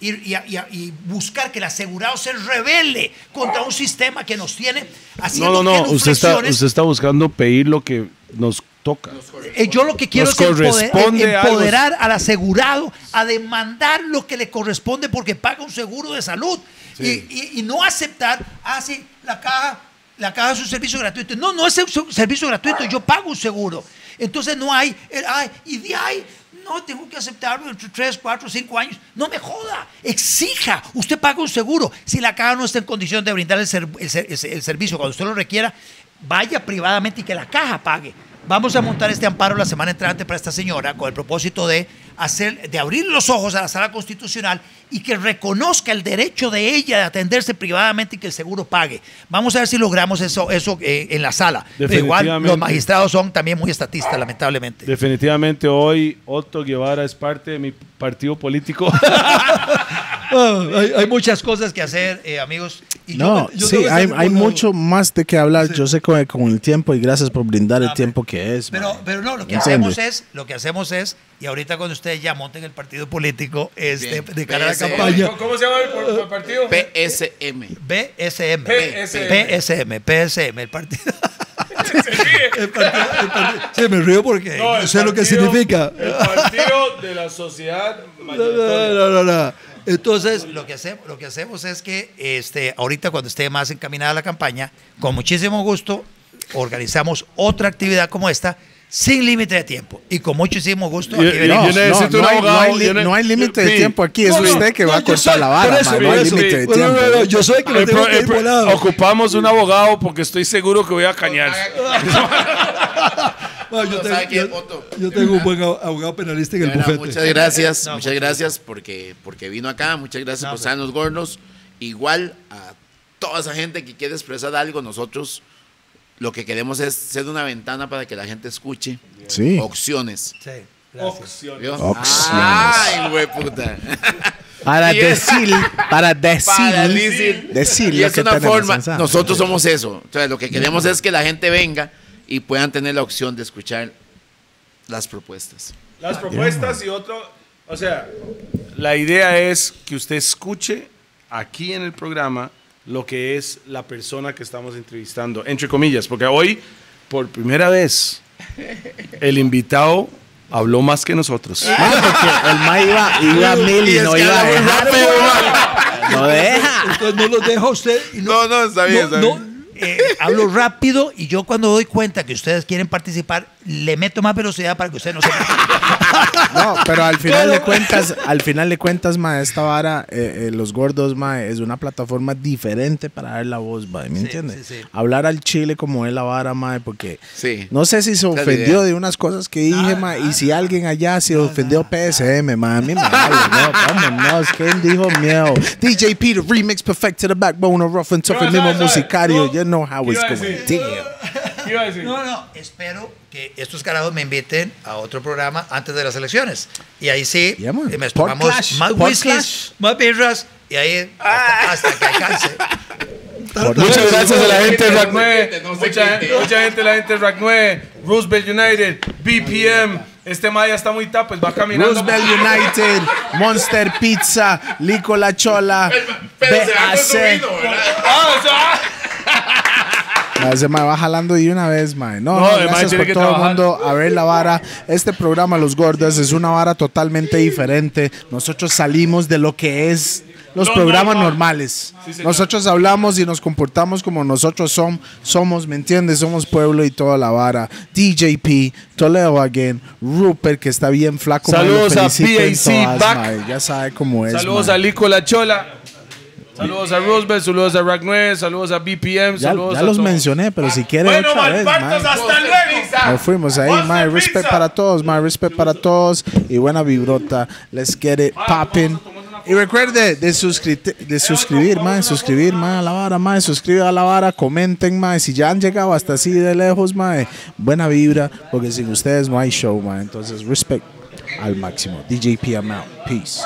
y, y- y- y buscar que el asegurado se rebele contra un sistema que nos tiene haciendo No, no, no. Usted está, usted está buscando pedir lo que nos toca. Eh, yo lo que quiero Nos es empoder- corresponde em- algo. empoderar al asegurado a demandar lo que le corresponde porque paga un seguro de salud y, y- y no aceptar, ah, sí, la caja La caja es un servicio gratuito. No, no es un servicio gratuito, yo pago un seguro. Entonces no hay, el, ay, y de ahí, no, tengo que aceptarlo entre 3, 4, 5 años. No me joda, exija. Usted paga un seguro. Si la caja no está en condición de brindar el, ser- el el ser- el servicio cuando usted lo requiera, vaya privadamente y que la caja pague. Vamos a montar este amparo la semana entrante para esta señora con el propósito de hacer, de abrir los ojos a la sala constitucional y que reconozca el derecho de ella de atenderse privadamente y que el seguro pague. Vamos a ver si logramos eso, eso eh, en la sala. Pero igual los magistrados son también muy estatistas, lamentablemente. Definitivamente hoy Otto Guevara es parte de mi partido político. Ah, hay, hay muchas cosas que hacer, eh, amigos. Y No, yo- yo sí, hay, hay mucho más de qué hablar. Yo sé con, con el tiempo y gracias por brindar el tiempo que es. Pero, man. pero no, lo que hacemos es, lo que hacemos es, y ahorita cuando ustedes ya monten el partido político, este, Bien. de cara a la campaña, ¿Cómo se llama el, partido? PSM. BSM. PSM. PSM, PSM, el partido. El partido- el partido- Sí, me río porque No, sé lo que partido- significa. El partido de la sociedad No, no, no, no, no. Entonces, lo que, hacemos, lo que hacemos es que este, ahorita cuando esté más encaminada la campaña, con muchísimo gusto, organizamos otra actividad como esta sin límite de tiempo. Y con muchísimo gusto, aquí venimos. no hay, no hay no hay límite de tiempo aquí. Es usted que va a cortar soy- la vara, eso, man. No hay límite de Bueno, tiempo. yo soy que lo El tengo pro- el pro- ocupamos un abogado porque estoy seguro que voy a cañar. No, yo, tengo, un buen abogado penalista en el bufete. muchas gracias, muchas gracias porque, porque vino acá, muchas gracias por pues. estar en los gordos. Igual a toda esa gente que quiere expresar algo, nosotros lo que queremos es ser una ventana para que la gente escuche Sí. opciones. Sí. Opciones. Ay, güey, puta. Para decir, para decir, Para decir, decir y lo es que una tenemos forma, pensado. nosotros somos eso. Entonces, lo que queremos es que la gente venga y puedan tener la opción de escuchar las propuestas. Las propuestas y otro, o sea, la idea es que usted escuche aquí en el programa lo que es la persona que estamos entrevistando, entre comillas, porque hoy, por primera vez, el invitado habló más que nosotros. Man, porque el ma iba, iba a mil y, Y no iba a dejar. rápido, man. No deja. Entonces no lo deja usted. Y no, No, no, está bien, no, está no, bien. Eh, hablo rápido y yo cuando doy cuenta que ustedes quieren participar, le meto más velocidad para que ustedes no se... No, pero al final de cuentas, al final de cuentas, ma, esta vara, eh, eh, los gordos, ma, es una plataforma diferente para dar la voz, ma, ¿me Sí, entiendes? sí, sí. Hablar al chile como es la vara, ma, porque Sí. no sé si se ofendió de unas cosas que dije, ma, y si alguien allá se ofendió PSM, ma, a mí me vale, no, vámonos, ¿quién dijo miedo? DJ Peter, remix perfect to the backbone of Rough and Tough, el mismo musicario, you know how it's going. Damn. iba a decir? No, no, espero que estos carajos me inviten a otro programa antes de las elecciones. Y ahí sí, Yeah, eh, me tomamos más whiskies, más birras, y ahí hasta, hasta que alcance. Muchas gracias a la gente de Rack No 9. se quite, no se Mucha, mucha gente la gente de Rack 9. Roosevelt United, BPM. Este Maya está muy tapa, pues va caminando. Roosevelt United, Monster Pizza, Lico La Chola, BAC. Ah, o sea, Ese ma va jalando de una vez, ma. No, No, no, el gracias por todo el mundo a ver la vara. Este programa, Los Gordos, es una vara totalmente diferente. Nosotros salimos de lo que es los Lo programas normal. normales. Sí, nosotros hablamos y nos comportamos como nosotros som- somos, ¿me entiendes? Somos pueblo y toda la vara. DJP, Toledo again, Rupert, que está bien flaco. Saludos a PAC todas, Ya sabe cómo es. saludos a Lico La Chola. Saludos a Roosevelt, saludos a 9, saludos a BPM, Ya, saludos ya a los todos. mencioné, pero si quiere Bueno, otra vez, hasta luego. Nos fuimos ahí, my respect Pizza. para todos, my respect para todos y buena vibrota. Let's get it popping. Y recuerde de, suscri- de suscribir, más, suscribir, más a la vara, más, suscribir a la vara, comenten, más. Si ya han llegado hasta así de lejos, más, buena vibra, porque sin ustedes no hay show, más. Entonces, respect al máximo. DJP, I'm out. Peace.